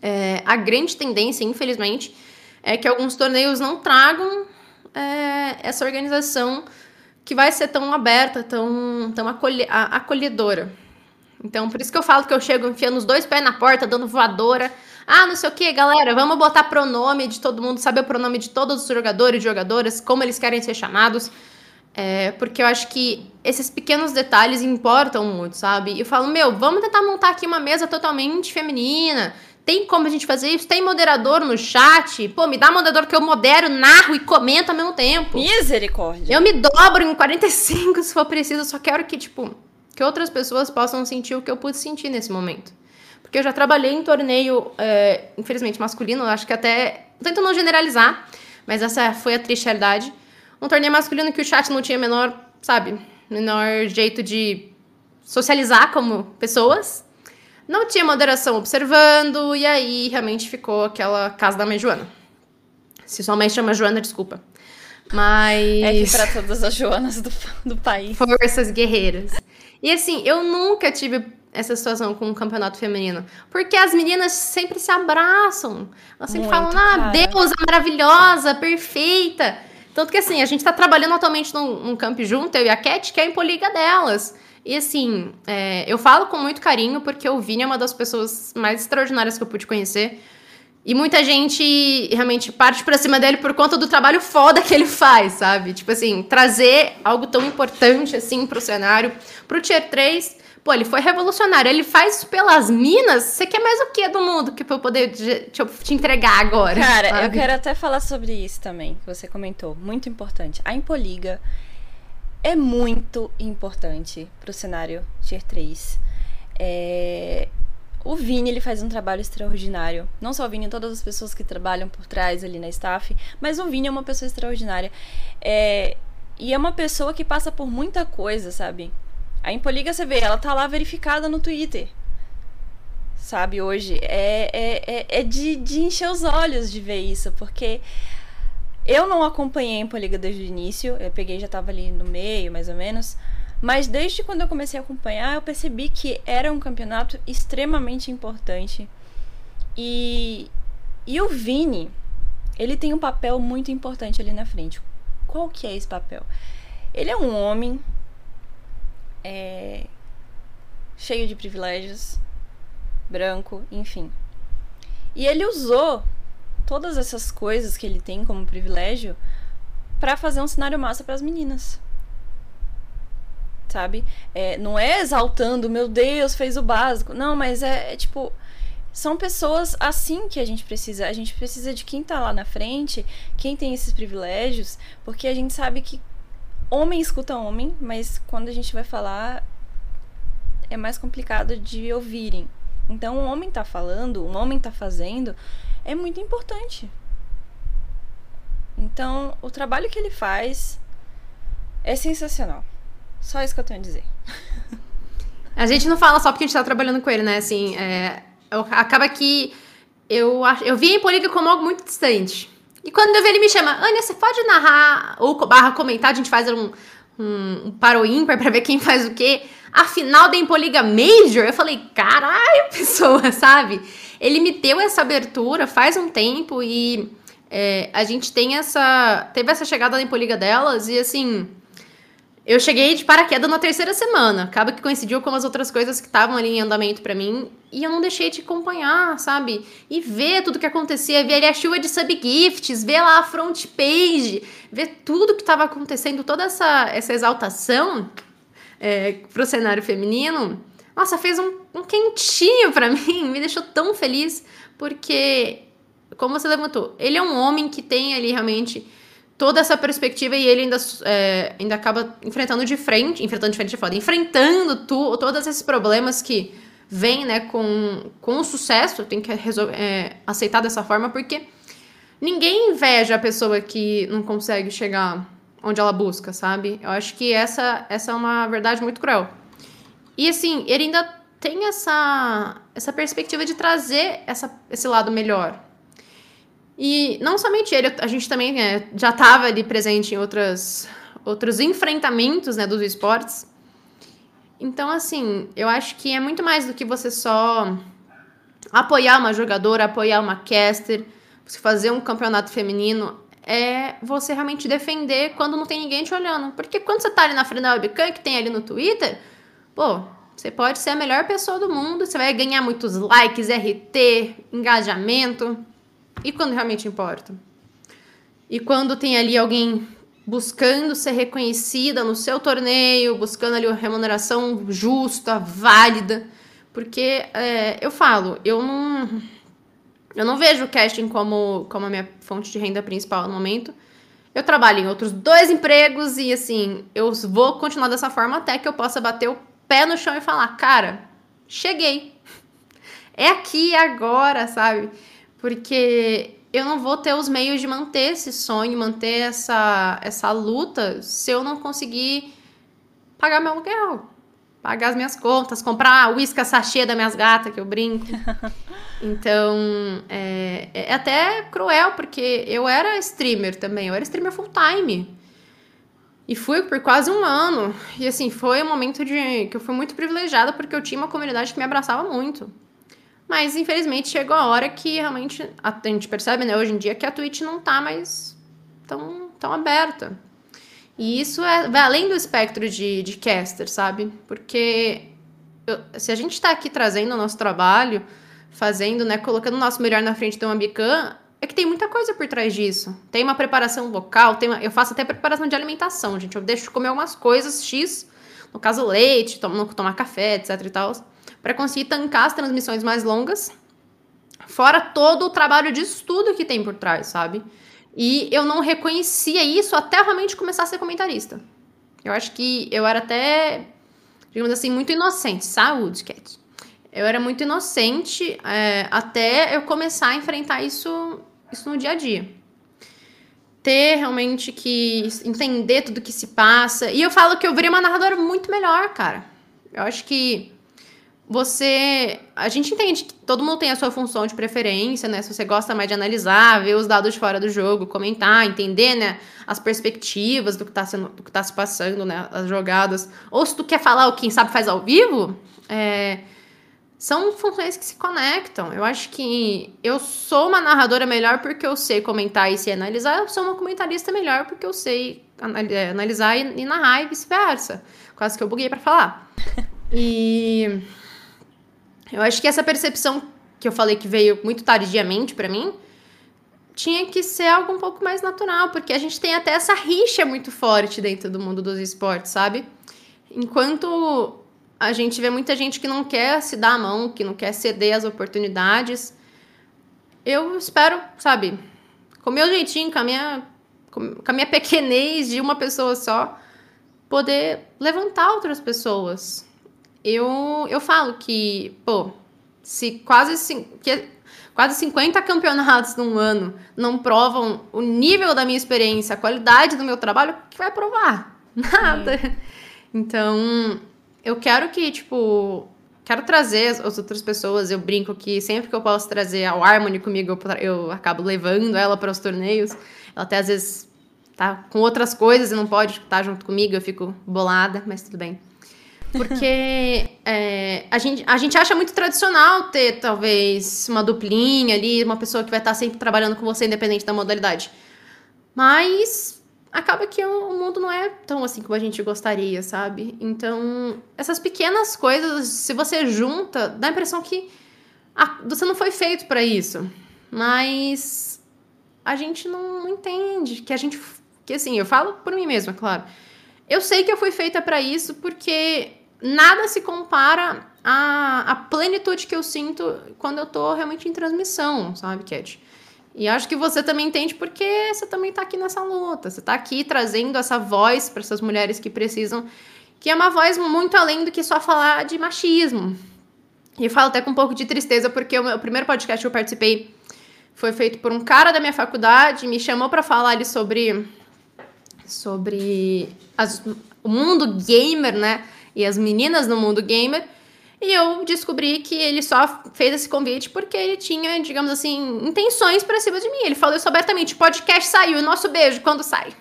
É, a grande tendência, infelizmente, é que alguns torneios não tragam é, essa organização que vai ser tão aberta, tão, tão acolhe- acolhedora. Então, por isso que eu falo que eu chego enfiando os dois pés na porta, dando voadora. Ah, não sei o que, galera, vamos botar pronome de todo mundo, saber o pronome de todos os jogadores e jogadoras, como eles querem ser chamados. É, porque eu acho que esses pequenos detalhes importam muito, sabe? Eu falo, meu, vamos tentar montar aqui uma mesa totalmente feminina. Tem como a gente fazer isso? Tem moderador no chat? Pô, me dá moderador que eu modero, narro e comento ao mesmo tempo. Misericórdia. Eu me dobro em 45 se for preciso, só quero que, tipo, que outras pessoas possam sentir o que eu pude sentir nesse momento. Porque eu já trabalhei em torneio, é, infelizmente, masculino, acho que até. Tento não generalizar, mas essa foi a triste realidade. Um torneio masculino que o chat não tinha menor, sabe, menor jeito de socializar como pessoas. Não tinha moderação observando, e aí realmente ficou aquela casa da mãe Joana. Se sua mãe chama Joana, desculpa. Mas. F pra todas as Joanas do, do país. Forças guerreiras. E assim, eu nunca tive essa situação com o campeonato feminino? Porque as meninas sempre se abraçam. Elas sempre Muito, falam, ah, cara. deusa maravilhosa, perfeita. Tanto que assim, a gente tá trabalhando atualmente num, num camp junto, eu e a Cat, que é a Impoliga delas. E assim, é, eu falo com muito carinho porque o Vini é uma das pessoas mais extraordinárias que eu pude conhecer. E muita gente realmente parte pra cima dele por conta do trabalho foda que ele faz, sabe? Tipo assim, trazer algo tão importante assim pro cenário, pro Tier 3. Pô, ele foi revolucionário. Ele faz isso pelas minas. Você quer mais o que do mundo que pra eu poder te, te entregar agora? Cara, sabe? eu quero até falar sobre isso também, que você comentou. Muito importante. A Impoliga é muito importante pro cenário Tier 3. É, o Vini, ele faz um trabalho extraordinário. Não só o Vini, todas as pessoas que trabalham por trás ali na staff, mas o Vini é uma pessoa extraordinária. É, e é uma pessoa que passa por muita coisa, sabe? A Impoliga, você vê, ela tá lá verificada no Twitter. Sabe, hoje. É, é, é, é de, de encher os olhos de ver isso, porque eu não acompanhei a Impoliga desde o início. Eu peguei, já tava ali no meio, mais ou menos. Mas desde quando eu comecei a acompanhar, eu percebi que era um campeonato extremamente importante. E, e o Vini, ele tem um papel muito importante ali na frente. Qual que é esse papel? Ele é um homem é, cheio de privilégios, branco, enfim. E ele usou todas essas coisas que ele tem como privilégio para fazer um cenário massa para as meninas sabe? É, não é exaltando, meu Deus, fez o básico. Não, mas é, é, tipo. São pessoas assim que a gente precisa. A gente precisa de quem tá lá na frente, quem tem esses privilégios, porque a gente sabe que homem escuta homem, mas quando a gente vai falar é mais complicado de ouvirem. Então, o homem tá falando, o homem tá fazendo, é muito importante. Então, o trabalho que ele faz é sensacional. Só isso que eu tenho a dizer. A gente não fala só porque a gente tá trabalhando com ele, né? Assim, é, acaba que eu, eu vi a Poliga como algo muito distante. E quando eu vi ele me chama, Ania, você pode narrar ou barra comentar, a gente faz um, um, um paro ímpar pra ver quem faz o quê. A final da Impoliga Major, eu falei, caralho, pessoa, sabe? Ele me deu essa abertura faz um tempo e é, a gente tem essa. Teve essa chegada da Impoliga delas e assim. Eu cheguei de paraquedas na terceira semana. Acaba que coincidiu com as outras coisas que estavam ali em andamento para mim. E eu não deixei de acompanhar, sabe? E ver tudo que acontecia. Ver ali a chuva de subgifts, ver lá a front page, ver tudo que estava acontecendo, toda essa, essa exaltação é, pro cenário feminino. Nossa, fez um, um quentinho para mim. Me deixou tão feliz. Porque, como você levantou, ele é um homem que tem ali realmente toda essa perspectiva e ele ainda, é, ainda acaba enfrentando de frente, enfrentando de frente de foda, enfrentando tu, todos esses problemas que vêm, né, com, com o sucesso, tem que resolver, é, aceitar dessa forma, porque ninguém inveja a pessoa que não consegue chegar onde ela busca, sabe? Eu acho que essa, essa é uma verdade muito cruel. E assim, ele ainda tem essa, essa perspectiva de trazer essa, esse lado melhor, e não somente ele, a gente também é, já estava ali presente em outras, outros enfrentamentos né, dos esportes. Então, assim, eu acho que é muito mais do que você só apoiar uma jogadora, apoiar uma caster, você fazer um campeonato feminino. É você realmente defender quando não tem ninguém te olhando. Porque quando você tá ali na frente da webcam, que tem ali no Twitter, pô, você pode ser a melhor pessoa do mundo, você vai ganhar muitos likes, RT, engajamento. E quando realmente importa? E quando tem ali alguém buscando ser reconhecida no seu torneio, buscando ali uma remuneração justa, válida. Porque é, eu falo, eu não. Eu não vejo o casting como, como a minha fonte de renda principal no momento. Eu trabalho em outros dois empregos e assim, eu vou continuar dessa forma até que eu possa bater o pé no chão e falar, cara, cheguei. É aqui agora, sabe? Porque eu não vou ter os meios de manter esse sonho, manter essa, essa luta, se eu não conseguir pagar meu aluguel, pagar as minhas contas, comprar uísque sachê das minhas gatas, que eu brinco. Então, é, é até cruel, porque eu era streamer também, eu era streamer full time. E fui por quase um ano. E assim, foi um momento de que eu fui muito privilegiada porque eu tinha uma comunidade que me abraçava muito. Mas infelizmente chegou a hora que realmente a, a gente percebe, né, hoje em dia que a Twitch não tá mais tão, tão aberta. E isso é, vai além do espectro de, de caster, sabe? Porque eu, se a gente está aqui trazendo o nosso trabalho, fazendo, né, colocando o nosso melhor na frente de uma bicam, é que tem muita coisa por trás disso. Tem uma preparação local, tem uma, eu faço até preparação de alimentação, gente. Eu deixo de comer algumas coisas X, no caso leite, tom, tomar café, etc e tal, para conseguir tancar as transmissões mais longas. Fora todo o trabalho de estudo que tem por trás, sabe? E eu não reconhecia isso até realmente começar a ser comentarista. Eu acho que eu era até, digamos assim, muito inocente. Saúde, Cat. Eu era muito inocente é, até eu começar a enfrentar isso isso no dia a dia. Ter realmente que entender tudo que se passa. E eu falo que eu virei uma narradora muito melhor, cara. Eu acho que você. A gente entende que todo mundo tem a sua função de preferência, né? Se você gosta mais de analisar, ver os dados fora do jogo, comentar, entender, né? As perspectivas do que tá, sendo, do que tá se passando, né? As jogadas. Ou se tu quer falar o quem sabe faz ao vivo, é são funções que se conectam. Eu acho que eu sou uma narradora melhor porque eu sei comentar e se analisar, eu sou uma comentarista melhor porque eu sei é, analisar e, narrar e vice-versa. Quase que eu buguei para falar. E eu acho que essa percepção que eu falei que veio muito tardiamente para mim, tinha que ser algo um pouco mais natural, porque a gente tem até essa rixa muito forte dentro do mundo dos esportes, sabe? Enquanto a gente vê muita gente que não quer se dar a mão, que não quer ceder as oportunidades. Eu espero, sabe, com o meu jeitinho, com a minha, com a minha pequenez de uma pessoa só, poder levantar outras pessoas. Eu, eu falo que, pô, se quase, que quase 50 campeonatos num ano não provam o nível da minha experiência, a qualidade do meu trabalho, o que vai provar? Nada. Então, eu quero que, tipo, quero trazer as outras pessoas. Eu brinco que sempre que eu posso trazer a Harmony comigo, eu, eu acabo levando ela para os torneios. Ela até às vezes tá com outras coisas e não pode estar junto comigo, eu fico bolada, mas tudo bem. Porque é, a, gente, a gente acha muito tradicional ter, talvez, uma duplinha ali, uma pessoa que vai estar sempre trabalhando com você, independente da modalidade. Mas acaba que o mundo não é tão assim como a gente gostaria, sabe? Então, essas pequenas coisas, se você junta, dá a impressão que você não foi feito para isso. Mas a gente não, não, entende que a gente que assim, eu falo por mim mesma, claro. Eu sei que eu fui feita para isso porque nada se compara à, à plenitude que eu sinto quando eu tô realmente em transmissão, sabe, Cat? E acho que você também entende porque você também está aqui nessa luta. Você está aqui trazendo essa voz para essas mulheres que precisam, que é uma voz muito além do que só falar de machismo. E eu falo até com um pouco de tristeza, porque o meu primeiro podcast que eu participei foi feito por um cara da minha faculdade, me chamou para falar ali sobre, sobre as, o mundo gamer, né? E as meninas no mundo gamer. E eu descobri que ele só fez esse convite porque ele tinha, digamos assim, intenções para cima de mim. Ele falou isso abertamente: o podcast saiu, o nosso beijo, quando sai?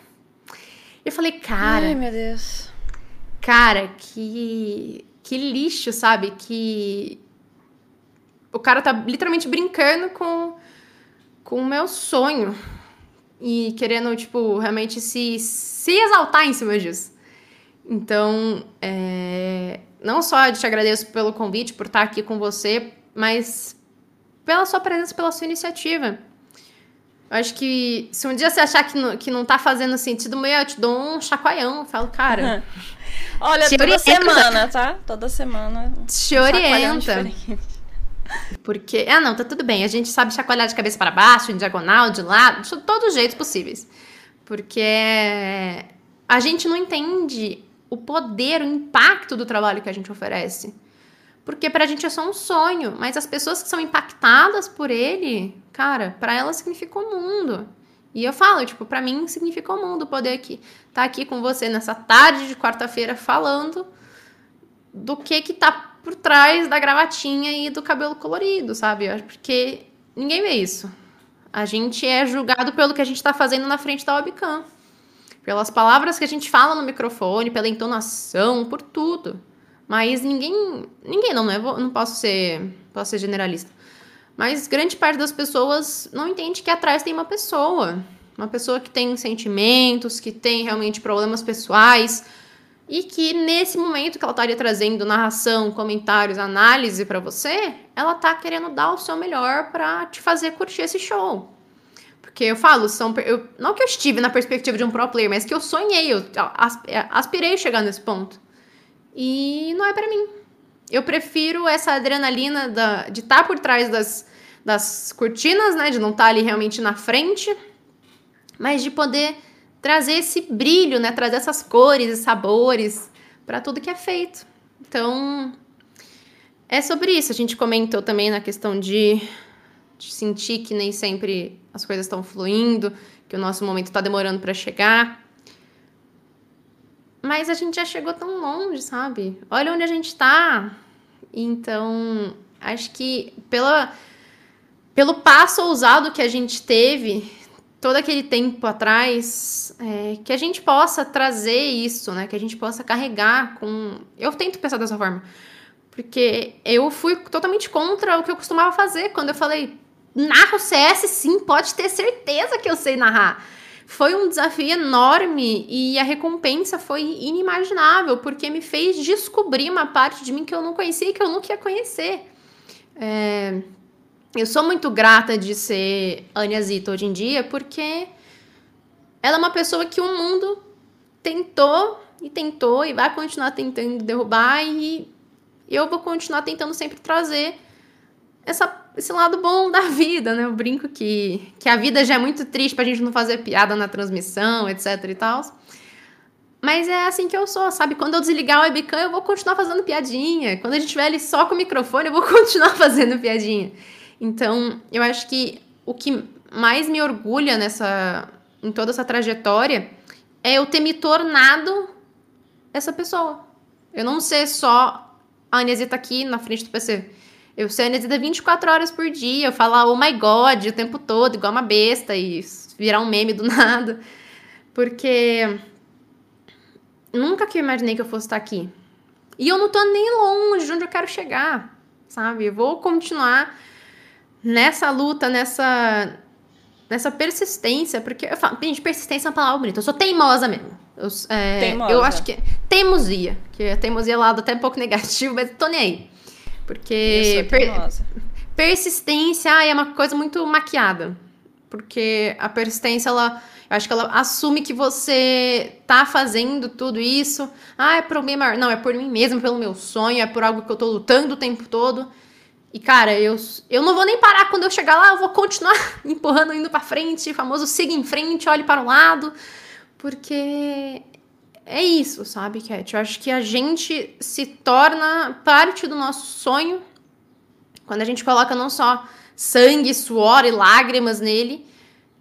Eu falei, cara. Ai, meu Deus. Cara, que. Que lixo, sabe? Que. O cara tá literalmente brincando com, com o meu sonho. E querendo, tipo, realmente se, se exaltar em cima disso. Então, é, não só te agradeço pelo convite, por estar aqui com você, mas pela sua presença, pela sua iniciativa. Eu acho que se um dia você achar que não, que não tá fazendo sentido, eu te dou um chacoalhão. Eu falo, cara. Olha, toda orienta. semana, tá? Toda semana. Te orienta. Porque, ah, não, tá tudo bem. A gente sabe chacoalhar de cabeça para baixo, em diagonal, de lado, de todos os jeitos possíveis. Porque a gente não entende o poder, o impacto do trabalho que a gente oferece. Porque pra gente é só um sonho, mas as pessoas que são impactadas por ele, cara, para elas significa o mundo. E eu falo, tipo, para mim significa o mundo poder aqui estar tá aqui com você nessa tarde de quarta-feira falando do que que tá por trás da gravatinha e do cabelo colorido, sabe? Porque ninguém vê isso. A gente é julgado pelo que a gente tá fazendo na frente da webcam. Pelas palavras que a gente fala no microfone, pela entonação, por tudo. Mas ninguém, ninguém não, né? Não posso ser, posso ser generalista. Mas grande parte das pessoas não entende que atrás tem uma pessoa, uma pessoa que tem sentimentos, que tem realmente problemas pessoais e que nesse momento que ela estaria trazendo narração, comentários, análise para você, ela tá querendo dar o seu melhor para te fazer curtir esse show. Porque eu falo, são, eu, não que eu estive na perspectiva de um pro player, mas que eu sonhei, eu aspirei chegar nesse ponto. E não é para mim. Eu prefiro essa adrenalina da, de estar tá por trás das, das cortinas, né? De não estar tá ali realmente na frente, mas de poder trazer esse brilho, né? Trazer essas cores e sabores para tudo que é feito. Então, é sobre isso. A gente comentou também na questão de de sentir que nem sempre as coisas estão fluindo, que o nosso momento está demorando para chegar. Mas a gente já chegou tão longe, sabe? Olha onde a gente está. Então, acho que pela, pelo passo ousado que a gente teve todo aquele tempo atrás, é, que a gente possa trazer isso, né? Que a gente possa carregar com. Eu tento pensar dessa forma. Porque eu fui totalmente contra o que eu costumava fazer quando eu falei, narro CS sim, pode ter certeza que eu sei narrar. Foi um desafio enorme e a recompensa foi inimaginável, porque me fez descobrir uma parte de mim que eu não conhecia e que eu nunca ia conhecer. É... Eu sou muito grata de ser Anya Zita hoje em dia, porque ela é uma pessoa que o mundo tentou e tentou e vai continuar tentando derrubar e eu vou continuar tentando sempre trazer essa, esse lado bom da vida, né? Eu brinco que, que a vida já é muito triste pra gente não fazer piada na transmissão, etc e tal. Mas é assim que eu sou, sabe? Quando eu desligar o webcam, eu vou continuar fazendo piadinha. Quando a gente estiver ali só com o microfone, eu vou continuar fazendo piadinha. Então, eu acho que o que mais me orgulha nessa em toda essa trajetória é eu ter me tornado essa pessoa. Eu não ser só a Anesita aqui na frente do PC. Eu ser anestesida 24 horas por dia, eu falar oh my god o tempo todo, igual uma besta, e virar um meme do nada. Porque nunca que eu imaginei que eu fosse estar aqui. E eu não tô nem longe de onde eu quero chegar, sabe? Eu vou continuar nessa luta, nessa nessa persistência, porque eu falo, gente, persistência é uma palavra bonita. Eu sou teimosa mesmo. Eu, é, teimosa. eu acho que teimosia, que a teimosia é lado até um pouco negativo, mas tô nem aí. Porque per persistência é uma coisa muito maquiada. Porque a persistência, ela. Eu acho que ela assume que você tá fazendo tudo isso. Ah, é por mim Não, é por mim mesmo, pelo meu sonho, é por algo que eu tô lutando o tempo todo. E, cara, eu, eu não vou nem parar quando eu chegar lá, eu vou continuar empurrando, indo pra frente, famoso siga em frente, olhe para o lado. Porque é isso, sabe, Cat? Eu acho que a gente se torna parte do nosso sonho quando a gente coloca não só sangue, suor e lágrimas nele.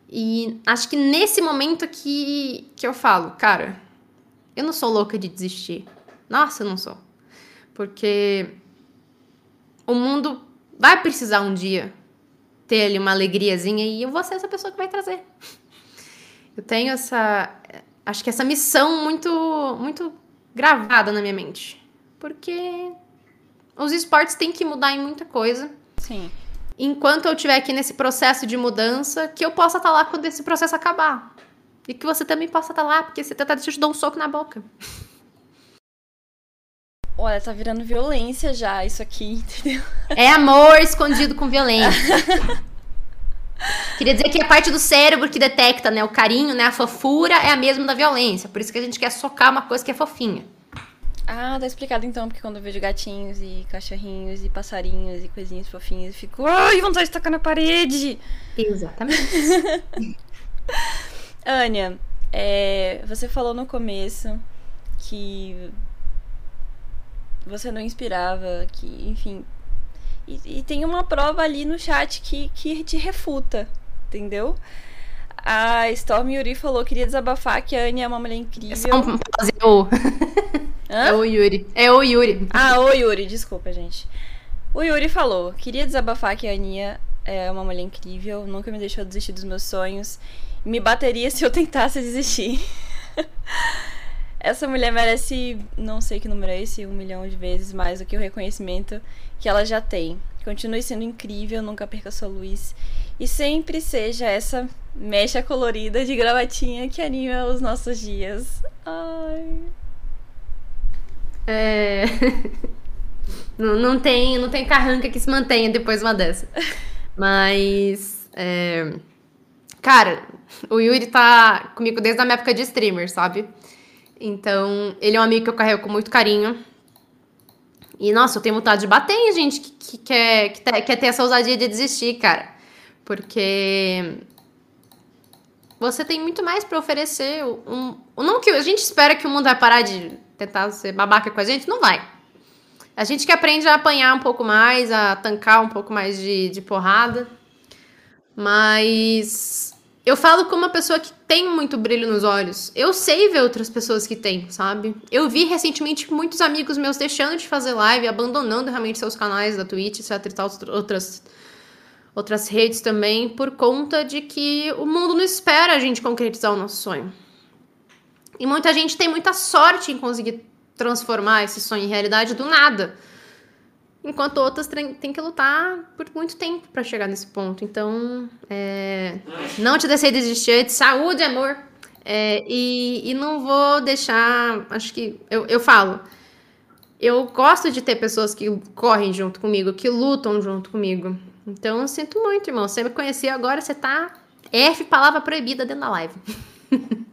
E acho que nesse momento que, que eu falo, cara, eu não sou louca de desistir. Nossa, eu não sou. Porque o mundo vai precisar um dia ter ali uma alegriazinha e eu vou ser essa pessoa que vai trazer. Eu tenho essa acho que essa missão muito, muito gravada na minha mente. Porque os esportes têm que mudar em muita coisa. Sim. Enquanto eu estiver aqui nesse processo de mudança, que eu possa estar tá lá quando esse processo acabar. E que você também possa estar tá lá, porque você tá deixando te dar um soco na boca. Olha, tá virando violência já isso aqui, entendeu? É amor escondido com violência. Queria dizer que a parte do cérebro que detecta, né, o carinho, né, a fofura é a mesma da violência. Por isso que a gente quer socar uma coisa que é fofinha. Ah, tá explicado então, porque quando eu vejo gatinhos e cachorrinhos e passarinhos e coisinhas fofinhas, eu fico, ai, vontade de tacar na parede. Exatamente. Ania, é, você falou no começo que você não inspirava, que, enfim, e, e, tem uma prova ali no chat que, que te refuta, entendeu? A Storm Yuri falou, queria desabafar que a Anne é uma mulher incrível. É o... é o Yuri. É o Yuri. Ah, o Yuri, desculpa, gente. O Yuri falou, queria desabafar que a Aninha é uma mulher incrível, nunca me deixou desistir dos meus sonhos. Me bateria se eu tentasse desistir. Essa mulher merece, não sei que número é esse, um milhão de vezes mais do que o reconhecimento que ela já tem. Continue sendo incrível, nunca perca sua luz. E sempre seja essa mecha colorida de gravatinha que anima os nossos dias. Ai. É. não, não, tem, não tem carranca que se mantenha depois de uma dessa. Mas. É... Cara, o Yuri tá comigo desde a minha época de streamer, sabe? Então, ele é um amigo que eu carrego com muito carinho. E, nossa, eu tenho vontade de bater em gente que, que quer, que quer ter essa ousadia de desistir, cara. Porque você tem muito mais para oferecer. Um, não que a gente espera que o mundo vai parar de tentar ser babaca com a gente, não vai. A gente que aprende a apanhar um pouco mais, a tancar um pouco mais de, de porrada. Mas eu falo como uma pessoa que tem muito brilho nos olhos. Eu sei ver outras pessoas que têm, sabe? Eu vi recentemente muitos amigos meus deixando de fazer live, abandonando realmente seus canais da Twitch, etc e tal, outras, outras redes também, por conta de que o mundo não espera a gente concretizar o nosso sonho. E muita gente tem muita sorte em conseguir transformar esse sonho em realidade do nada enquanto outras têm que lutar por muito tempo para chegar nesse ponto. Então, é, não te deixei desistir de saúde, amor. É, e, e não vou deixar. Acho que. Eu, eu falo. Eu gosto de ter pessoas que correm junto comigo, que lutam junto comigo. Então, eu sinto muito, irmão. Você me conhecia agora, você tá. F, palavra proibida dentro da live.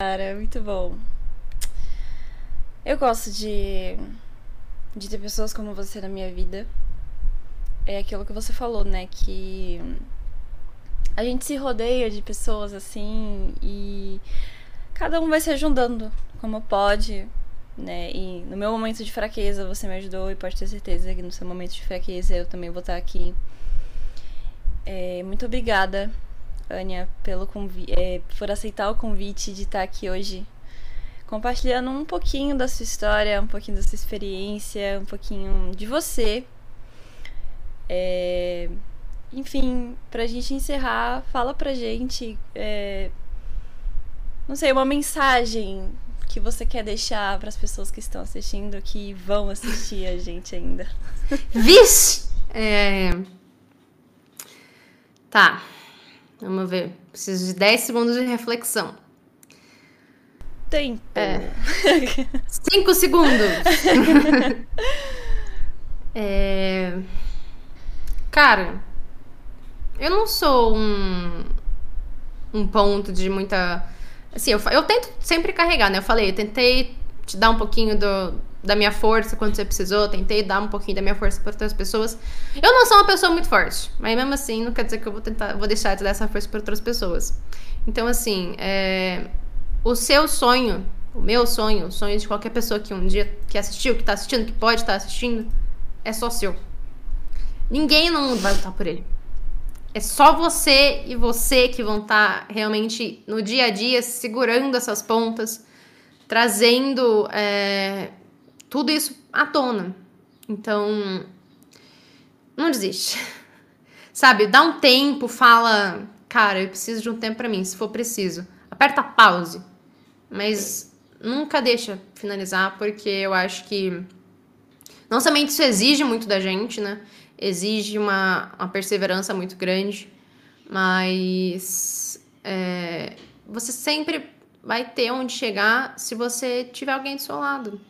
Cara, muito bom. Eu gosto de de ter pessoas como você na minha vida é aquilo que você falou, né? Que a gente se rodeia de pessoas assim e cada um vai se ajudando como pode, né? E no meu momento de fraqueza você me ajudou e pode ter certeza que no seu momento de fraqueza eu também vou estar aqui. É, muito obrigada, Ania, pelo é, por aceitar o convite de estar aqui hoje compartilhando um pouquinho da sua história, um pouquinho da sua experiência, um pouquinho de você. É... Enfim, pra gente encerrar, fala pra gente, é... não sei, uma mensagem que você quer deixar para as pessoas que estão assistindo, que vão assistir a gente ainda. Vixe! É... Tá, vamos ver. Preciso de 10 segundos de reflexão tempo. É. Cinco segundos. é... Cara, eu não sou um, um ponto de muita. Assim, eu, eu tento sempre carregar, né? Eu falei, eu tentei te dar um pouquinho do, da minha força quando você precisou, tentei dar um pouquinho da minha força para outras pessoas. Eu não sou uma pessoa muito forte, mas mesmo assim não quer dizer que eu vou tentar, vou deixar de dar essa força para outras pessoas. Então, assim, é, o seu sonho, o meu sonho, o sonho de qualquer pessoa que um dia que assistiu, que tá assistindo, que pode estar tá assistindo, é só seu. Ninguém no mundo vai lutar por ele. É só você e você que vão estar tá realmente no dia a dia segurando essas pontas, trazendo é, tudo isso à tona. Então, não desiste. Sabe, dá um tempo, fala, cara, eu preciso de um tempo para mim, se for preciso. Aperta pause mas nunca deixa finalizar, porque eu acho que não somente isso exige muito da gente, né? Exige uma, uma perseverança muito grande, mas é, você sempre vai ter onde chegar se você tiver alguém do seu lado.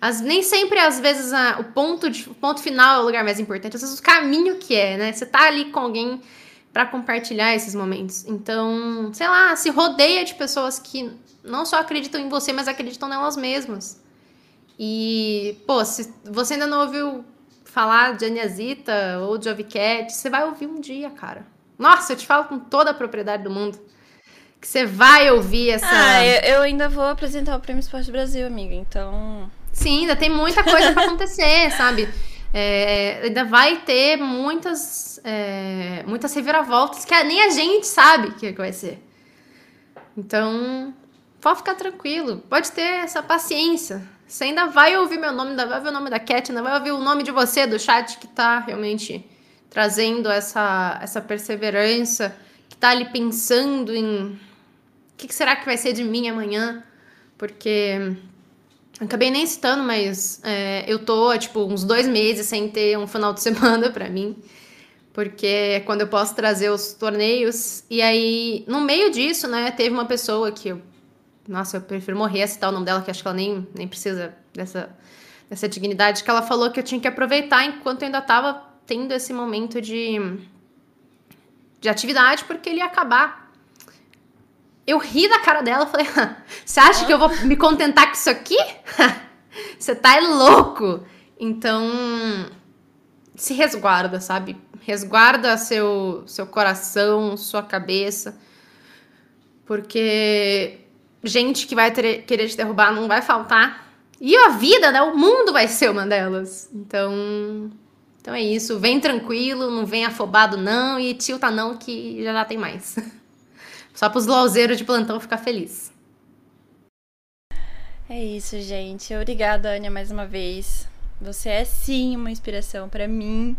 As, nem sempre, às vezes, a, o, ponto de, o ponto final é o lugar mais importante, às vezes o caminho que é, né? Você tá ali com alguém para compartilhar esses momentos. Então, sei lá, se rodeia de pessoas que não só acreditam em você, mas acreditam nelas mesmas. E, pô, se você ainda não ouviu falar de Aniazita ou de Ovicat, você vai ouvir um dia, cara. Nossa, eu te falo com toda a propriedade do mundo. Que você vai ouvir essa. Ah, eu ainda vou apresentar o Prêmio Esporte Brasil, amiga, então. Sim, ainda tem muita coisa para acontecer, sabe? É, ainda vai ter muitas, é, muitas reviravoltas que nem a gente sabe o que vai ser. Então, Pode ficar tranquilo, pode ter essa paciência. Você ainda vai ouvir meu nome, ainda vai ouvir o nome da Cat, ainda vai ouvir o nome de você do chat que tá realmente trazendo essa, essa perseverança, que tá ali pensando em, que, que será que vai ser de mim amanhã? Porque acabei nem citando, mas é, eu tô, tipo, uns dois meses sem ter um final de semana para mim. Porque é quando eu posso trazer os torneios. E aí, no meio disso, né, teve uma pessoa que eu. Nossa, eu prefiro morrer a citar o nome dela, que acho que ela nem, nem precisa dessa, dessa dignidade, que ela falou que eu tinha que aproveitar enquanto eu ainda tava tendo esse momento de, de atividade, porque ele ia acabar. Eu ri da cara dela, falei, você acha que eu vou me contentar com isso aqui? Você tá louco! Então, se resguarda, sabe? Resguarda seu, seu coração, sua cabeça. Porque gente que vai ter, querer te derrubar não vai faltar. E a vida, né? O mundo vai ser uma delas. Então, então é isso. Vem tranquilo, não vem afobado não. E tilta não, que já já tem mais. Só pros lauzeiros de plantão ficar feliz. É isso, gente. Obrigada, Ania, mais uma vez. Você é sim uma inspiração para mim.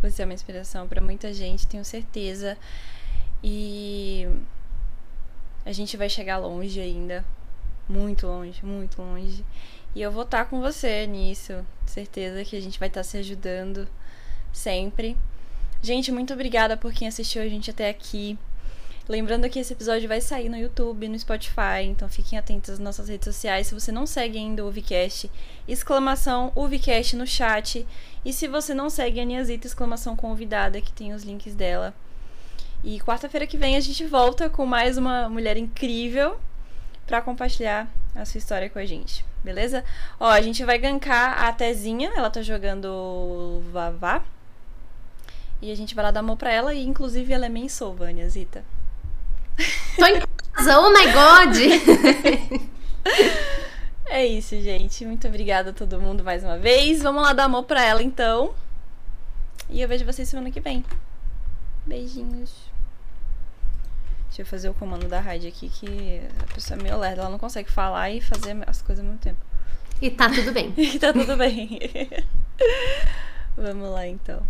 Você é uma inspiração para muita gente, tenho certeza. E a gente vai chegar longe ainda. Muito longe, muito longe. E eu vou estar com você nisso. Certeza que a gente vai estar se ajudando sempre. Gente, muito obrigada por quem assistiu a gente até aqui. Lembrando que esse episódio vai sair no YouTube, no Spotify, então fiquem atentos às nossas redes sociais. Se você não segue ainda o Uvicast, exclamação Uvicast no chat. E se você não segue a Niazita, exclamação convidada, que tem os links dela. E quarta-feira que vem a gente volta com mais uma mulher incrível para compartilhar a sua história com a gente, beleza? Ó, a gente vai gankar a Tezinha, ela tá jogando Vavá. E a gente vai lá dar amor pra ela, e inclusive ela é mensova, Niazita. Tô em casa, oh my god! é isso, gente. Muito obrigada a todo mundo mais uma vez. Vamos lá dar amor pra ela, então. E eu vejo vocês semana que vem. Beijinhos. Deixa eu fazer o comando da rádio aqui, que a pessoa é meio lerda. Ela não consegue falar e fazer as coisas ao mesmo tempo. E tá tudo bem. e tá tudo bem. Vamos lá, então.